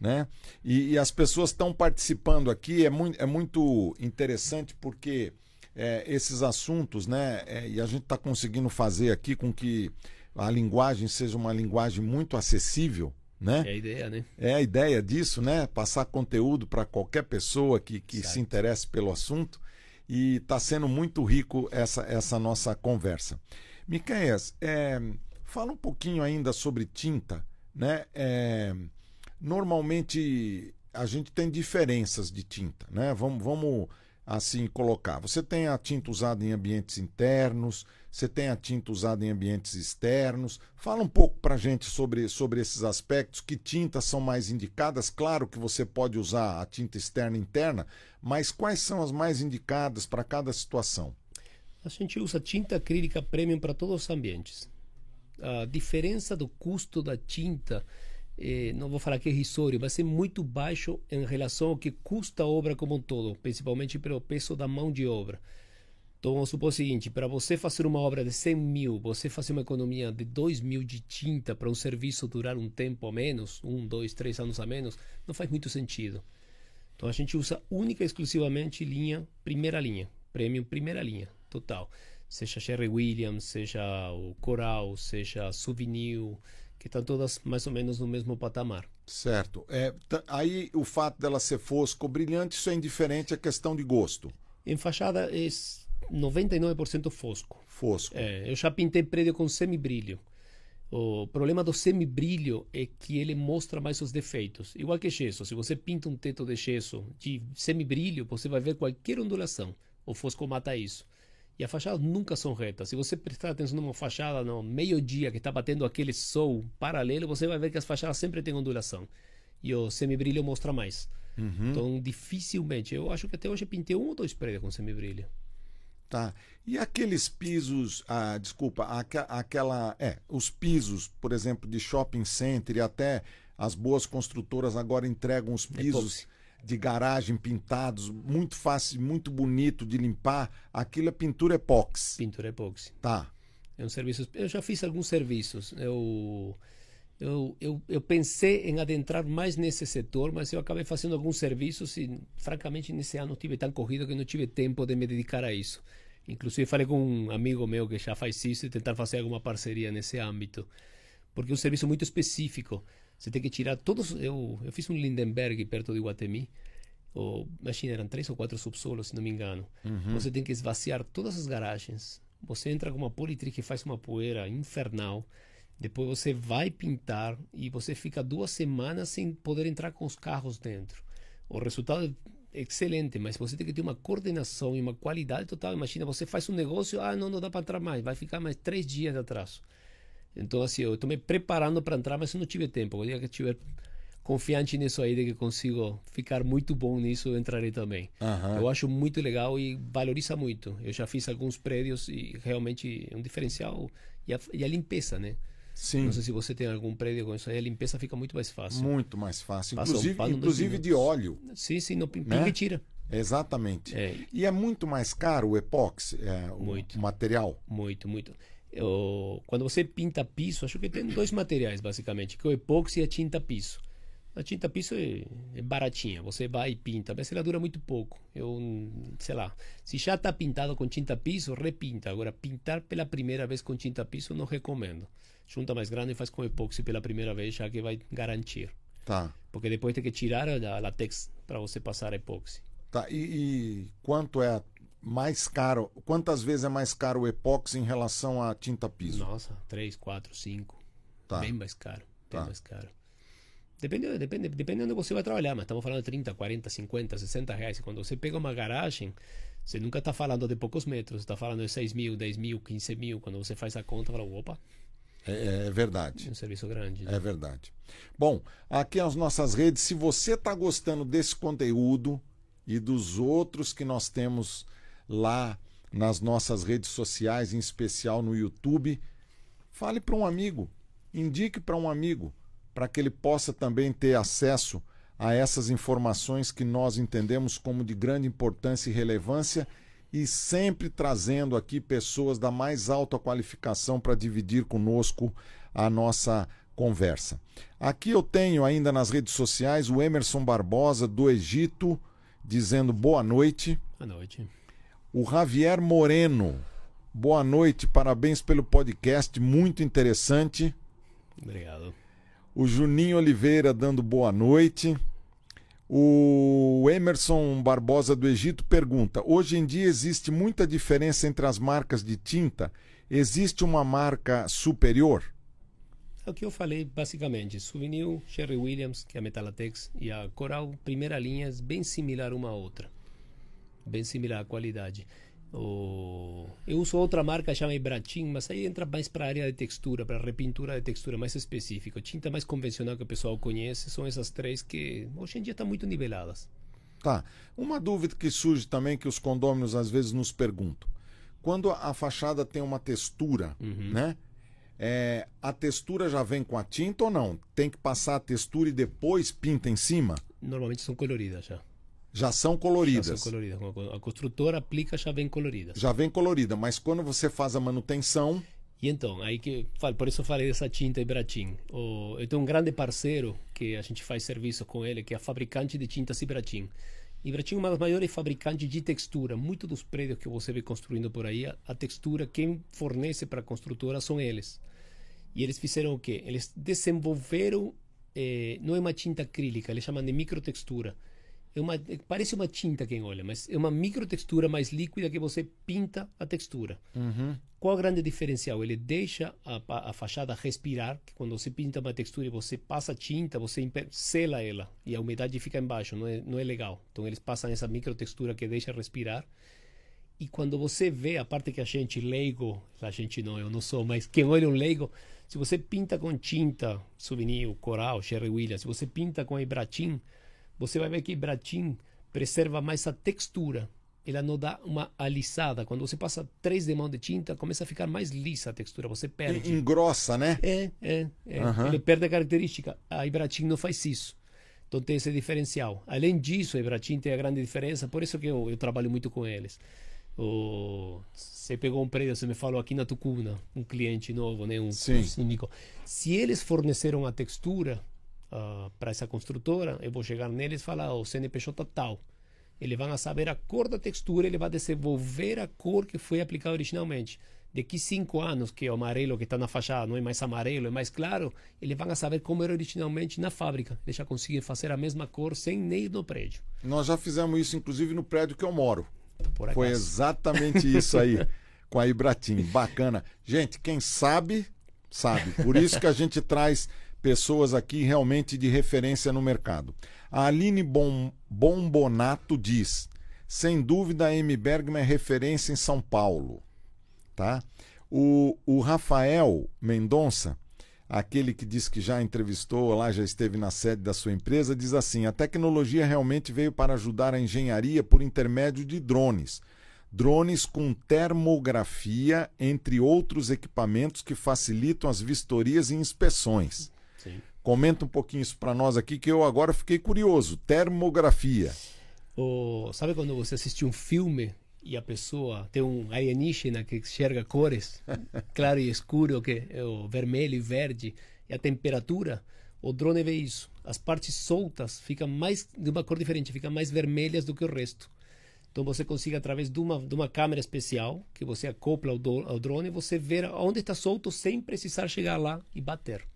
Né? E, e as pessoas estão participando aqui, é muito, é muito interessante porque é, esses assuntos, né? É, e a gente está conseguindo fazer aqui com que a linguagem seja uma linguagem muito acessível né? É a ideia, né? É a ideia disso, né? Passar conteúdo para qualquer pessoa que, que se interesse pelo assunto. E está sendo muito rico essa, essa nossa conversa. Miqueias, é, fala um pouquinho ainda sobre tinta, né? É, normalmente a gente tem diferenças de tinta, né? Vamos, vamos assim colocar. Você tem a tinta usada em ambientes internos, você tem a tinta usada em ambientes externos. Fala um pouco para gente sobre, sobre esses aspectos. Que tintas são mais indicadas? Claro que você pode usar a tinta externa e interna, mas quais são as mais indicadas para cada situação? A gente usa tinta acrílica premium para todos os ambientes. A diferença do custo da tinta, eh, não vou falar que é irrisório, vai ser muito baixo em relação ao que custa a obra como um todo, principalmente pelo peso da mão de obra. Então vamos supor o seguinte: para você fazer uma obra de 100 mil, você fazer uma economia de 2 mil de tinta para um serviço durar um tempo a menos, um, dois, três anos a menos, não faz muito sentido. Então a gente usa única e exclusivamente linha, primeira linha, premium primeira linha, total. Seja Sherry Williams, seja o Coral, seja Souvenir, que estão todas mais ou menos no mesmo patamar. Certo. É, aí o fato dela ser fosco ou brilhante, isso é indiferente à questão de gosto. Em fachada é 99% fosco. Fosco. É, eu já pintei prédio com semibrilho. O problema do semibrilho é que ele mostra mais os defeitos. Igual que gesso. Se você pinta um teto de gesso de semibrilho, você vai ver qualquer ondulação. O fosco mata isso. E as fachadas nunca são retas. Se você prestar atenção numa fachada no meio-dia que está batendo aquele sol paralelo, você vai ver que as fachadas sempre têm ondulação. E o semibrilho mostra mais. Uhum. Então, dificilmente. Eu acho que até hoje pintei um ou dois prédios com semibrilho. Tá. E aqueles pisos, ah, desculpa, aqua, aquela, é, os pisos, por exemplo, de shopping center e até as boas construtoras agora entregam os pisos de garagem pintados, muito fácil, muito bonito de limpar. Aquilo é pintura epóxi. Pintura epóxi. Tá. É um serviço. Eu já fiz alguns serviços. Eu eu, eu, eu pensei em adentrar mais nesse setor, mas eu acabei fazendo alguns serviços e, francamente, nesse ano tive tão corrido que não tive tempo de me dedicar a isso. Inclusive, falei com um amigo meu que já faz isso e tentar fazer alguma parceria nesse âmbito, porque é um serviço muito específico. Você tem que tirar todos. Eu, eu fiz um Lindenberg perto de Guatemi. Ou, imagina, eram três ou quatro subsolos, se não me engano. Uhum. Você tem que esvaziar todas as garagens. Você entra com uma politri que faz uma poeira infernal. Depois você vai pintar e você fica duas semanas sem poder entrar com os carros dentro. O resultado é excelente, mas você tem que ter uma coordenação e uma qualidade total. Imagina, você faz um negócio, ah, não, não dá para entrar mais, vai ficar mais três dias de atraso. Então, assim, eu estou me preparando para entrar, mas eu não tive tempo. O dia que estiver confiante nisso aí, de que consigo ficar muito bom nisso, eu entrarei também. Uhum. Eu acho muito legal e valoriza muito. Eu já fiz alguns prédios e realmente é um diferencial. E a, e a limpeza, né? Sim. Não sei se você tem algum prédio com isso aí, a limpeza fica muito mais fácil. Muito mais fácil. inclusive, um inclusive de óleo. Sim, sim, não pinga né? e tira. Exatamente. É. E é muito mais caro o epóxi, é, o, material? Muito, muito. Eu, quando você pinta piso, acho que tem dois materiais basicamente, que é o epóxi e a tinta piso. A tinta piso é, é, baratinha, você vai e pinta, mas ela dura muito pouco. Eu, sei lá, se já está pintado com tinta piso, repinta. Agora, pintar pela primeira vez com tinta piso, não recomendo junta mais grande e faz com epóxi pela primeira vez, já que vai garantir. Tá. Porque depois tem que tirar a latex para você passar epóxi. Tá. E, e, quanto é mais caro? Quantas vezes é mais caro o epóxi em relação à tinta piso? Nossa, 3, 4, 5. Tá. Bem mais caro. Bem tá. mais caro. Depende, depende, depende de onde você vai trabalhar, mas estamos falando de 30, 40, 50, 60 reais. E quando você pega uma garagem, você nunca está falando de poucos metros, está falando de 6 mil, 10 mil, 15 mil. Quando você faz a conta, fala, opa, é, é, verdade. É um serviço grande. Né? É verdade. Bom, aqui as nossas redes. Se você está gostando desse conteúdo e dos outros que nós temos lá nas nossas redes sociais, em especial no YouTube, fale para um amigo, indique para um amigo, para que ele possa também ter acesso a essas informações que nós entendemos como de grande importância e relevância e sempre trazendo aqui pessoas da mais alta qualificação para dividir conosco a nossa conversa. Aqui eu tenho ainda nas redes sociais o Emerson Barbosa do Egito dizendo boa noite. Boa noite. O Javier Moreno. Boa noite, parabéns pelo podcast, muito interessante. Obrigado. O Juninho Oliveira dando boa noite. O Emerson Barbosa do Egito pergunta: Hoje em dia existe muita diferença entre as marcas de tinta? Existe uma marca superior? É o que eu falei basicamente. Souvenir, Sherry Williams, que é a Metalatex, e a Coral, primeira linha, bem similar uma à outra. Bem similar a qualidade. O... Eu uso outra marca, chama Ibratim, mas aí entra mais para a área de textura, para repintura de textura mais específica. Tinta mais convencional que o pessoal conhece são essas três que hoje em dia estão muito niveladas. Tá. Uma dúvida que surge também que os condôminos às vezes nos perguntam. Quando a fachada tem uma textura, uhum. né? É, a textura já vem com a tinta ou não? Tem que passar a textura e depois pinta em cima? Normalmente são coloridas já. Já são coloridas. Já são coloridas. A construtora aplica, já vem colorida. Já vem colorida, mas quando você faz a manutenção. E então, aí que por isso eu falei dessa tinta Ibratim. Eu tenho um grande parceiro que a gente faz serviço com ele, que é a fabricante de tintas Ibratim. Ibratim é uma das maiores fabricantes de textura. Muitos dos prédios que você vê construindo por aí, a, a textura, quem fornece para a construtora são eles. E eles fizeram o quê? Eles desenvolveram, eh, não é uma tinta acrílica, eles chamam de microtextura é uma, parece uma tinta quem olha, mas é uma microtextura mais líquida que você pinta a textura. Uhum. Qual o grande diferencial? Ele deixa a, a, fachada respirar, que quando você pinta uma textura e você passa tinta, você sela ela e a umidade fica embaixo, não é, não é legal. Então eles passam essa microtextura que deixa respirar. E quando você vê a parte que a gente leigo, a gente não, eu não sou, mas quem olha um leigo, se você pinta com tinta, souvenir, coral, Sherry Williams, se você pinta com Ibratim, você vai ver que Bratim preserva mais a textura. Ela não dá uma alisada. Quando você passa três demãos de tinta, começa a ficar mais lisa a textura. Você perde. Engrossa, né? É, é. é. Uhum. Ele perde a característica. A Ibratim não faz isso. Então tem esse diferencial. Além disso, a Ibratim tem a grande diferença. Por isso que eu, eu trabalho muito com eles. O... Você pegou um prédio, você me falou aqui na Tucuna, um cliente novo, né? um, síndico. Se eles forneceram a textura, uh, para essa construtora, eu vou chegar neles e falar o CNPJ tal. Eles vão saber a cor da textura, ele vai desenvolver a cor que foi aplicada originalmente. Daqui cinco anos, que é o amarelo que está na fachada não é mais amarelo, é mais claro, eles vão saber como era originalmente na fábrica. Eles já conseguem fazer a mesma cor sem nem no prédio. Nós já fizemos isso, inclusive, no prédio que eu moro. Foi exatamente isso aí, com a Ibratim. Bacana. Gente, quem sabe, sabe. Por isso que a gente traz pessoas aqui realmente de referência no mercado. A Aline Bom, Bombonato diz: sem dúvida a M. Bergman é referência em São Paulo. Tá? O, o Rafael Mendonça, aquele que diz que já entrevistou lá, já esteve na sede da sua empresa, diz assim: a tecnologia realmente veio para ajudar a engenharia por intermédio de drones. Drones com termografia, entre outros equipamentos que facilitam as vistorias e inspeções. Comenta um pouquinho isso para nós aqui, que eu agora fiquei curioso. Termografia. O, sabe quando você assiste um filme e a pessoa tem um alienígena que enxerga cores, claro e escuro, que é o vermelho e verde, e a temperatura? O drone vê isso. As partes soltas ficam mais de uma cor diferente, ficam mais vermelhas do que o resto. Então você consegue através de uma, de uma câmera especial que você acopla ao, do, ao drone, você ver onde está solto sem precisar chegar lá e bater.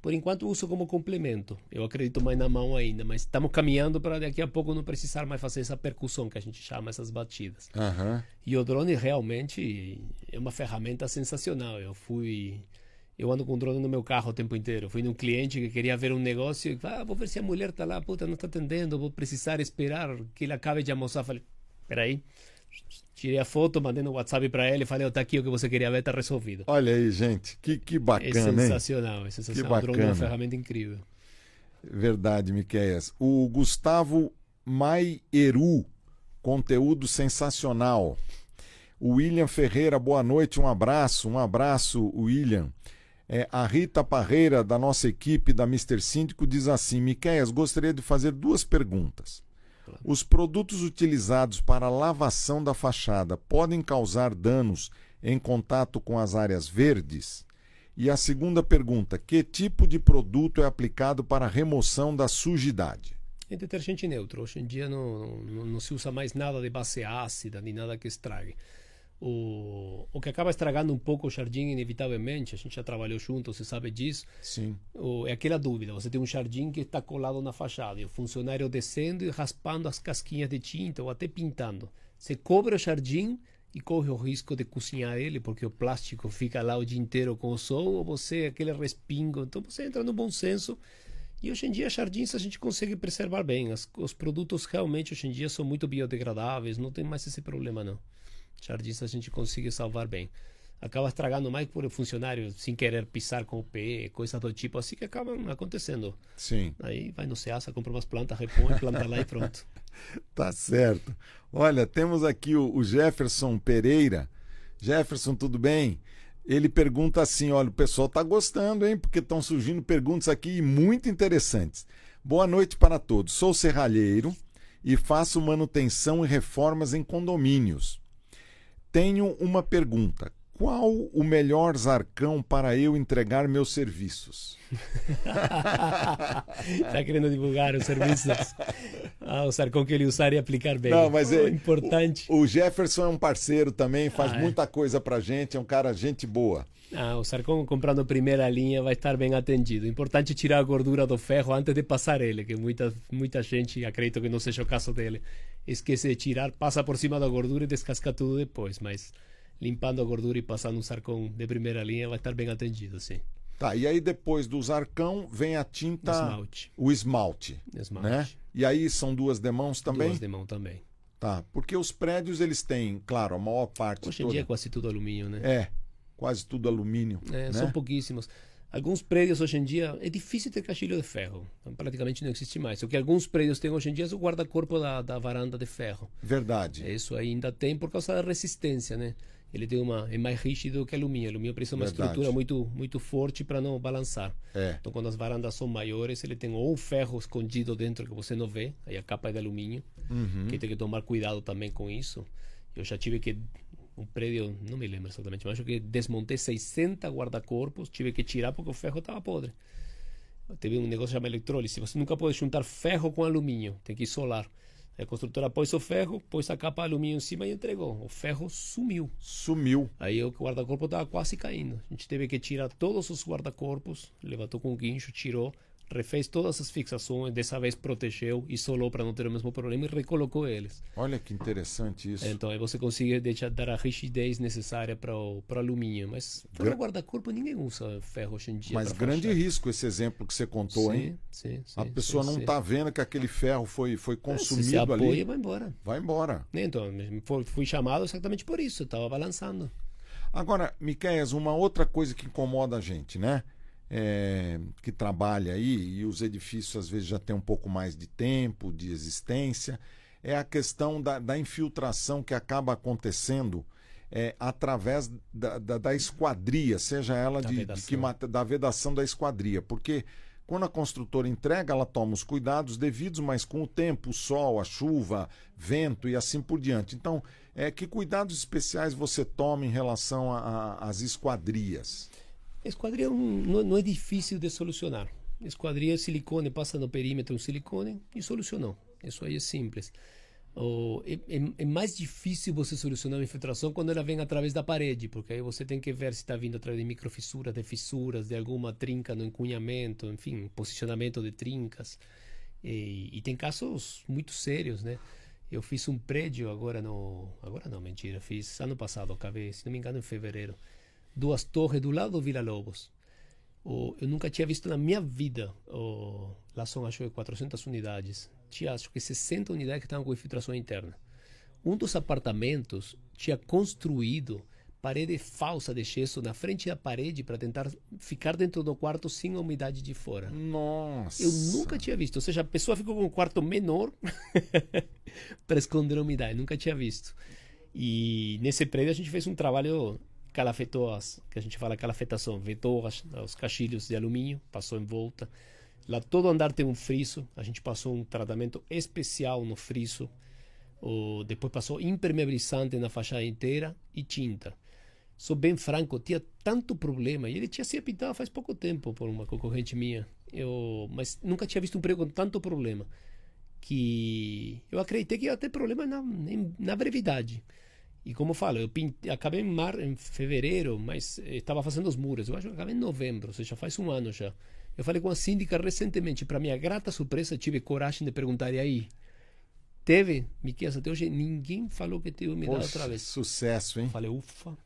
Por enquanto uso como complemento. Eu acredito mais na mão ainda, mas estamos caminhando para daqui a pouco não precisar mais fazer essa percussão que a gente chama essas batidas. Uhum. E o drone realmente é uma ferramenta sensacional. Eu fui eu ando com drone no meu carro o tempo inteiro. Fui num cliente que queria ver um negócio e ah, vou ver se a mulher está lá, puta, não está atendendo, vou precisar esperar que ele acabe de almoçar. Falei, peraí, Tirei a foto, mandei no WhatsApp para ele e falei, oh, tá aqui o que você queria ver, tá resolvido. Olha aí, gente, que, que bacana, É sensacional, hein? é sensacional. Que bacana. O drone é uma ferramenta incrível. Verdade, Miqueias. O Gustavo Maieru, conteúdo sensacional. O William Ferreira, boa noite, um abraço, um abraço, William. É, a Rita Parreira, da nossa equipe da Mr. Síndico, diz assim: Miqueias, gostaria de fazer duas perguntas. Os produtos utilizados para a lavação da fachada podem causar danos em contato com as áreas verdes? E a segunda pergunta: que tipo de produto é aplicado para a remoção da sujidade? É detergente neutro. Hoje em dia não, não, não se usa mais nada de base ácida, nem nada que estrague o, o que acaba estragando um pouco o jardim, inevitavelmente, a gente já trabalhou junto, você sabe disso. Sim. O, é aquela dúvida: você tem um jardim que está colado na fachada e o funcionário descendo e raspando as casquinhas de tinta ou até pintando. Você cobre o jardim e corre o risco de cozinhar ele, porque o plástico fica lá o dia inteiro com o sol, ou você aquele respingo. Então você entra no bom senso. E hoje em dia, jardins a gente consegue preservar bem. As, os produtos realmente hoje em dia são muito biodegradáveis, não tem mais esse problema, não jardins a gente consegue salvar bem. Acaba estragando mais por o funcionário sem querer pisar com o pé, coisas do tipo assim que acabam acontecendo. Sim. Aí vai no Ceasa, compra umas plantas, repõe, planta lá e pronto. tá certo. Olha, temos aqui o, o Jefferson Pereira. Jefferson, tudo bem? Ele pergunta assim: olha, o pessoal está gostando, hein? Porque estão surgindo perguntas aqui muito interessantes. Boa noite para todos. Sou serralheiro e faço manutenção e reformas em condomínios. Tenho uma pergunta: qual o melhor zarcão para eu entregar meus serviços? Está querendo divulgar os serviços? Ah, o zarcão que ele usar e aplicar bem. Não, mas oh, é importante. O, o, Jefferson é um parceiro também, faz Ah, é? muita coisa pra gente, é um cara gente boa. Ah, o Sarcão comprando primeira linha vai estar bem atendido. Importante tirar a gordura do ferro antes de passar ele, que muita, muita gente, acredito que não seja o caso dele, esquece de tirar, passa por cima da gordura e descasca tudo depois, mas limpando a gordura e passando um sarcão de primeira linha vai estar bem atendido, sim. Tá, e aí depois do zarcão vem a tinta. Esmalte. O esmalte. Esmalte. Né? E aí são duas demãos também? Duas de mão também. Tá, porque os prédios eles têm, claro, a maior parte. Hoje em toda... dia é quase tudo alumínio, né? É, quase tudo alumínio. É, né? São pouquíssimos. Alguns prédios hoje em dia é difícil ter caixilho de ferro. Então, praticamente não existe mais. O que alguns prédios têm hoje em dia é o guarda-corpo da, da varanda de ferro. Verdade. Isso ainda tem por causa da resistência, né? Ele tem uma é mais rígido que alumínio. Alumínio precisa de uma Verdade. estrutura muito muito forte para não balançar. É. Então quando as varandas são maiores, ele tem ou um ferro escondido dentro que você não vê, aí a capa é de alumínio, Uhum. que tem que tomar cuidado também com isso. Eu já tive que um prédio, não me lembro exatamente, mas acho que desmontei 60 guarda-corpos, tive que tirar porque o ferro estava podre. Teve um negócio chamado eletrólise. Você nunca pode juntar ferro com alumínio, tem que isolar. A construtora pôs o ferro, pôs a capa de alumínio em cima e entregou. O ferro sumiu. Sumiu. Aí o guarda-corpo estava quase caindo. A gente teve que tirar todos os guarda-corpos, levantou com um guincho, tirou, refez todas as fixações, dessa vez protegeu, isolou para não ter o mesmo problema e recolocou eles. Olha que interessante isso. Então aí você consegue deixar, dar a rigidez necessária para o para alumínio. Mas para Gra- o guarda-corpo ninguém usa ferro hoje em dia. Mas grande fachada. risco esse exemplo que você contou, hein? Sim, sim, sim, A pessoa sim, não sim. está vendo que aquele ferro foi, foi Se se consumido apoia, ali. vai embora. Vai embora. Então, fui- fui chamado exatamente por isso, estava balançando. Agora, Miquéias, uma outra coisa que incomoda a gente, né? É, que trabalha aí, e os edifícios às vezes já tem um pouco mais de tempo, de existência, é a questão da, da infiltração que acaba acontecendo é, através da, da, da esquadria, seja ela Da de, de vedação. que da vedação da esquadria. Porque quando a construtora entrega, ela toma os cuidados devidos, mas com o tempo, o sol, a chuva, vento e assim por diante. Então, é, que cuidados especiais você toma em relação às esquadrias? Esquadria é não, não é difícil de solucionar. Esquadria é silicone, passa no perímetro um silicone e solucionou. Isso aí é simples. É, é- é mais difícil você solucionar uma infiltração quando ela vem através da parede, porque aí você tem que ver se está vindo através de microfissuras, de fissuras, de alguma trinca no encunhamento, enfim, posicionamento de trincas. E, e tem casos muito sérios, né? Eu fiz um prédio agora no. Agora não, mentira. Fiz ano passado, acabei, se não me engano, em fevereiro. Duas torres do lado do Vila Lobos. O, eu nunca tinha visto na minha vida. O, lá são, acho que 400 unidades. Tinha, acho que 60 unidades que estavam com infiltração interna. Um dos apartamentos tinha construído parede falsa de gesso na frente da parede para tentar ficar dentro do quarto sem a umidade de fora. Nossa! Eu nunca tinha visto. Ou seja, a pessoa ficou com um quarto menor para esconder a umidade. Nunca tinha visto. E nesse prédio a gente fez um trabalho calafetou as, que a gente fala calafetação, vetou as, os caixilhos de alumínio, passou em volta. Lá todo andar tem um friso, a gente passou um tratamento especial no friso. Depois passou impermeabilizante na fachada inteira e tinta. Sou bem franco, tinha tanto problema. E ele tinha sido pintado faz pouco tempo por uma concorrente minha. Eu, mas nunca tinha visto um prédio com tanto problema. Que eu acreditei que ia ter problema na, na brevidade. E como eu falo, eu acabei em, mar, em fevereiro, mas eh, estava fazendo os muros. Eu acho que acabei em novembro, ou seja, faz um ano já. Eu falei com a síndica recentemente, para minha grata surpresa, tive coragem de perguntar, e aí? Teve? Miquel, até hoje ninguém falou que teve umidade Poxa, outra vez. sucesso, hein? Falei, ufa.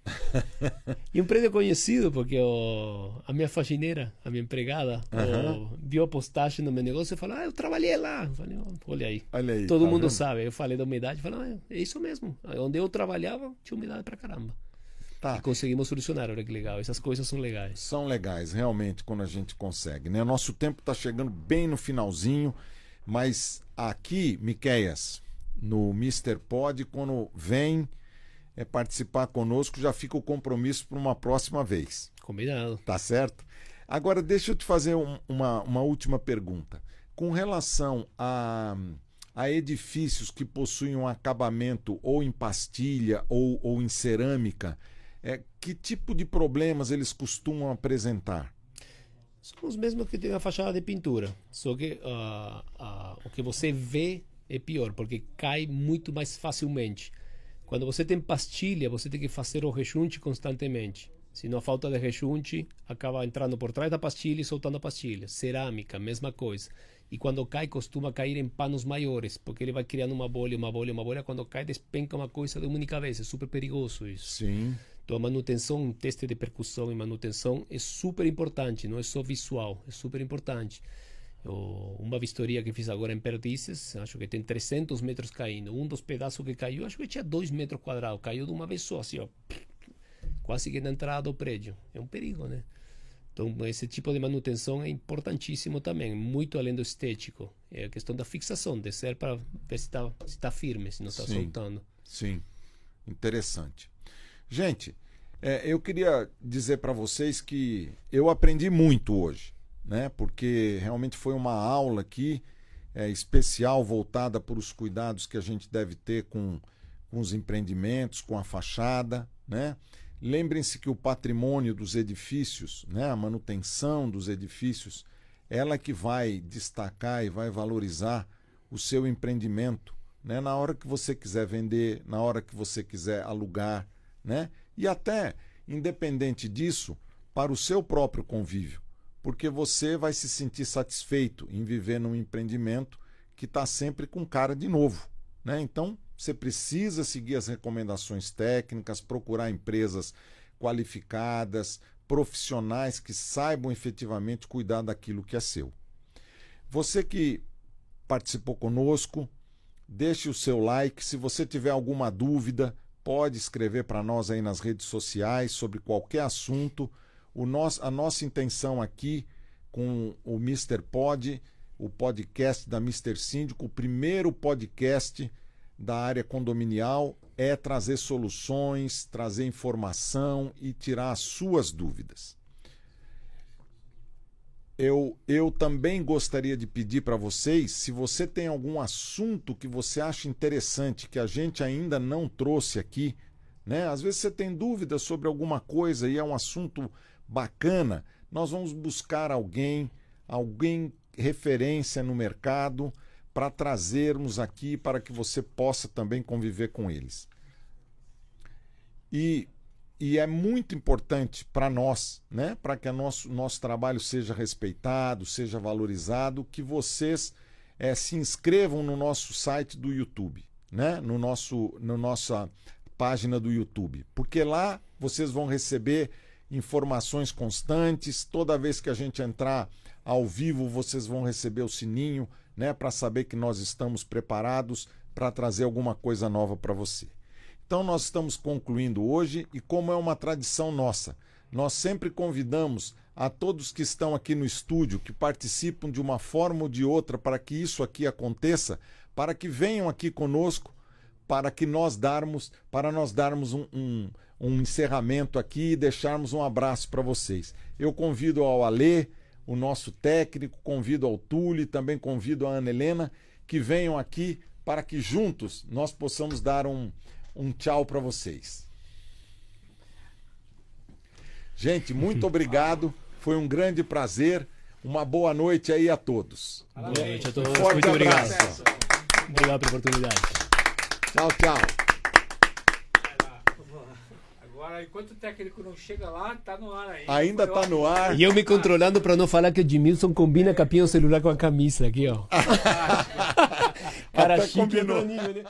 e um prédio conhecido, porque o, a minha faxineira, a minha empregada, o, viu a postagem no meu negócio e falou: Ah, eu trabalhei lá. Eu Falei, "Ó, olha aí. Olha aí. Todo tá mundo vendo? sabe. Eu falei da umidade, falei, ah, é isso mesmo. Onde eu trabalhava, tinha umidade pra caramba. Tá. E conseguimos solucionar, olha que legal. Essas coisas são legais. São legais, realmente, quando a gente consegue. Né? Nosso tempo está chegando bem no finalzinho, mas aqui, Miqueias, no Mr. Pod, quando vem é, participar conosco, já fica o compromisso para uma próxima vez. Combinado. Tá certo? Agora, deixa eu te fazer um- uma, uma última pergunta. Com relação a, a edifícios que possuem um acabamento ou em pastilha ou, ou em cerâmica, é, que tipo de problemas eles costumam apresentar? São os mesmos que tem a fachada de pintura, só que uh, uh, o que você vê é pior, porque cai muito mais facilmente. Quando você tem pastilha, você tem que fazer o rejunte constantemente. Se não falta de rejunte acaba entrando por trás da pastilha e soltando a pastilha. Cerâmica, mesma coisa. E quando cai, costuma cair em panos maiores, porque ele vai criando uma bolha, uma bolha, uma bolha. Quando cai, despenca uma coisa de uma única vez. É super perigoso isso. Sim. Então, a manutenção, um teste de percussão e manutenção é super importante, não é só visual, é super importante. Eu, uma vistoria que fiz agora em Perdizes, acho que tem 300 metros caindo. Um dos pedaços que caiu, acho que tinha 2 metros quadrados. Caiu de uma vez só, assim, ó quase que na entrada do prédio. É um perigo, né? Então, esse tipo de manutenção é importantíssimo também, muito além do estético. É a questão da fixação, descer para ver se está se tá firme, se não está soltando. Sim, interessante. Gente, é, eu queria dizer para vocês que eu aprendi muito hoje, né? Porque realmente foi uma aula aqui é, especial voltada para os cuidados que a gente deve ter com, com os empreendimentos, com a fachada, né? Lembrem-se que o patrimônio dos edifícios, né, a manutenção dos edifícios, ela que vai destacar e vai valorizar o seu empreendimento, né, na hora que você quiser vender, na hora que você quiser alugar, né, e até independente disso, para o seu próprio convívio, porque você vai se sentir satisfeito em viver num empreendimento que está sempre com cara de novo, né? Então você precisa seguir as recomendações técnicas, procurar empresas qualificadas, profissionais que saibam efetivamente cuidar daquilo que é seu. Você que participou conosco, deixe o seu like. Se você tiver alguma dúvida, pode escrever para nós aí nas redes sociais sobre qualquer assunto. O nosso, a nossa intenção aqui com o Mr. Pod, o podcast da Mr. Síndico, o primeiro podcast da área condominial é trazer soluções, trazer informação e tirar as suas dúvidas. Eu, eu também gostaria de pedir para vocês, se você tem algum assunto que você acha interessante, que a gente ainda não trouxe aqui, né? Às vezes você tem dúvidas sobre alguma coisa e é um assunto bacana, nós vamos buscar alguém, alguém referência no mercado, para trazermos aqui para que você possa também conviver com eles. E, e é muito importante para nós, né, para que o nosso, nosso trabalho seja respeitado, seja valorizado, que vocês é, se inscrevam no nosso site do YouTube, né, no nosso, no nossa página do YouTube, porque lá vocês vão receber informações constantes. Toda vez que a gente entrar ao vivo, vocês vão receber o sininho né, para saber que nós estamos preparados para trazer alguma coisa nova para você. Então nós estamos concluindo hoje e como é uma tradição nossa, nós sempre convidamos a todos que estão aqui no estúdio, que participam de uma forma ou de outra para que isso aqui aconteça, para que venham aqui conosco, para que nós darmos, para nós darmos um, um, um encerramento aqui e deixarmos um abraço para vocês. Eu convido ao Alê, o nosso técnico, convido ao Tule, também convido a Ana Helena, que venham aqui para que juntos nós possamos dar um, um tchau para vocês. Gente, muito obrigado. Foi um grande prazer. Uma boa noite aí a todos. Boa noite a todos. Um forte Muito abraço. obrigado. Obrigado pela oportunidade. Tchau, tchau. Agora, enquanto o técnico não chega lá, tá no ar ainda. Ainda tá no ar. E eu me controlando para não falar que o Edmilson combina capinha o celular com a camisa aqui, ó. Cara Até chique, combinou. nível, né?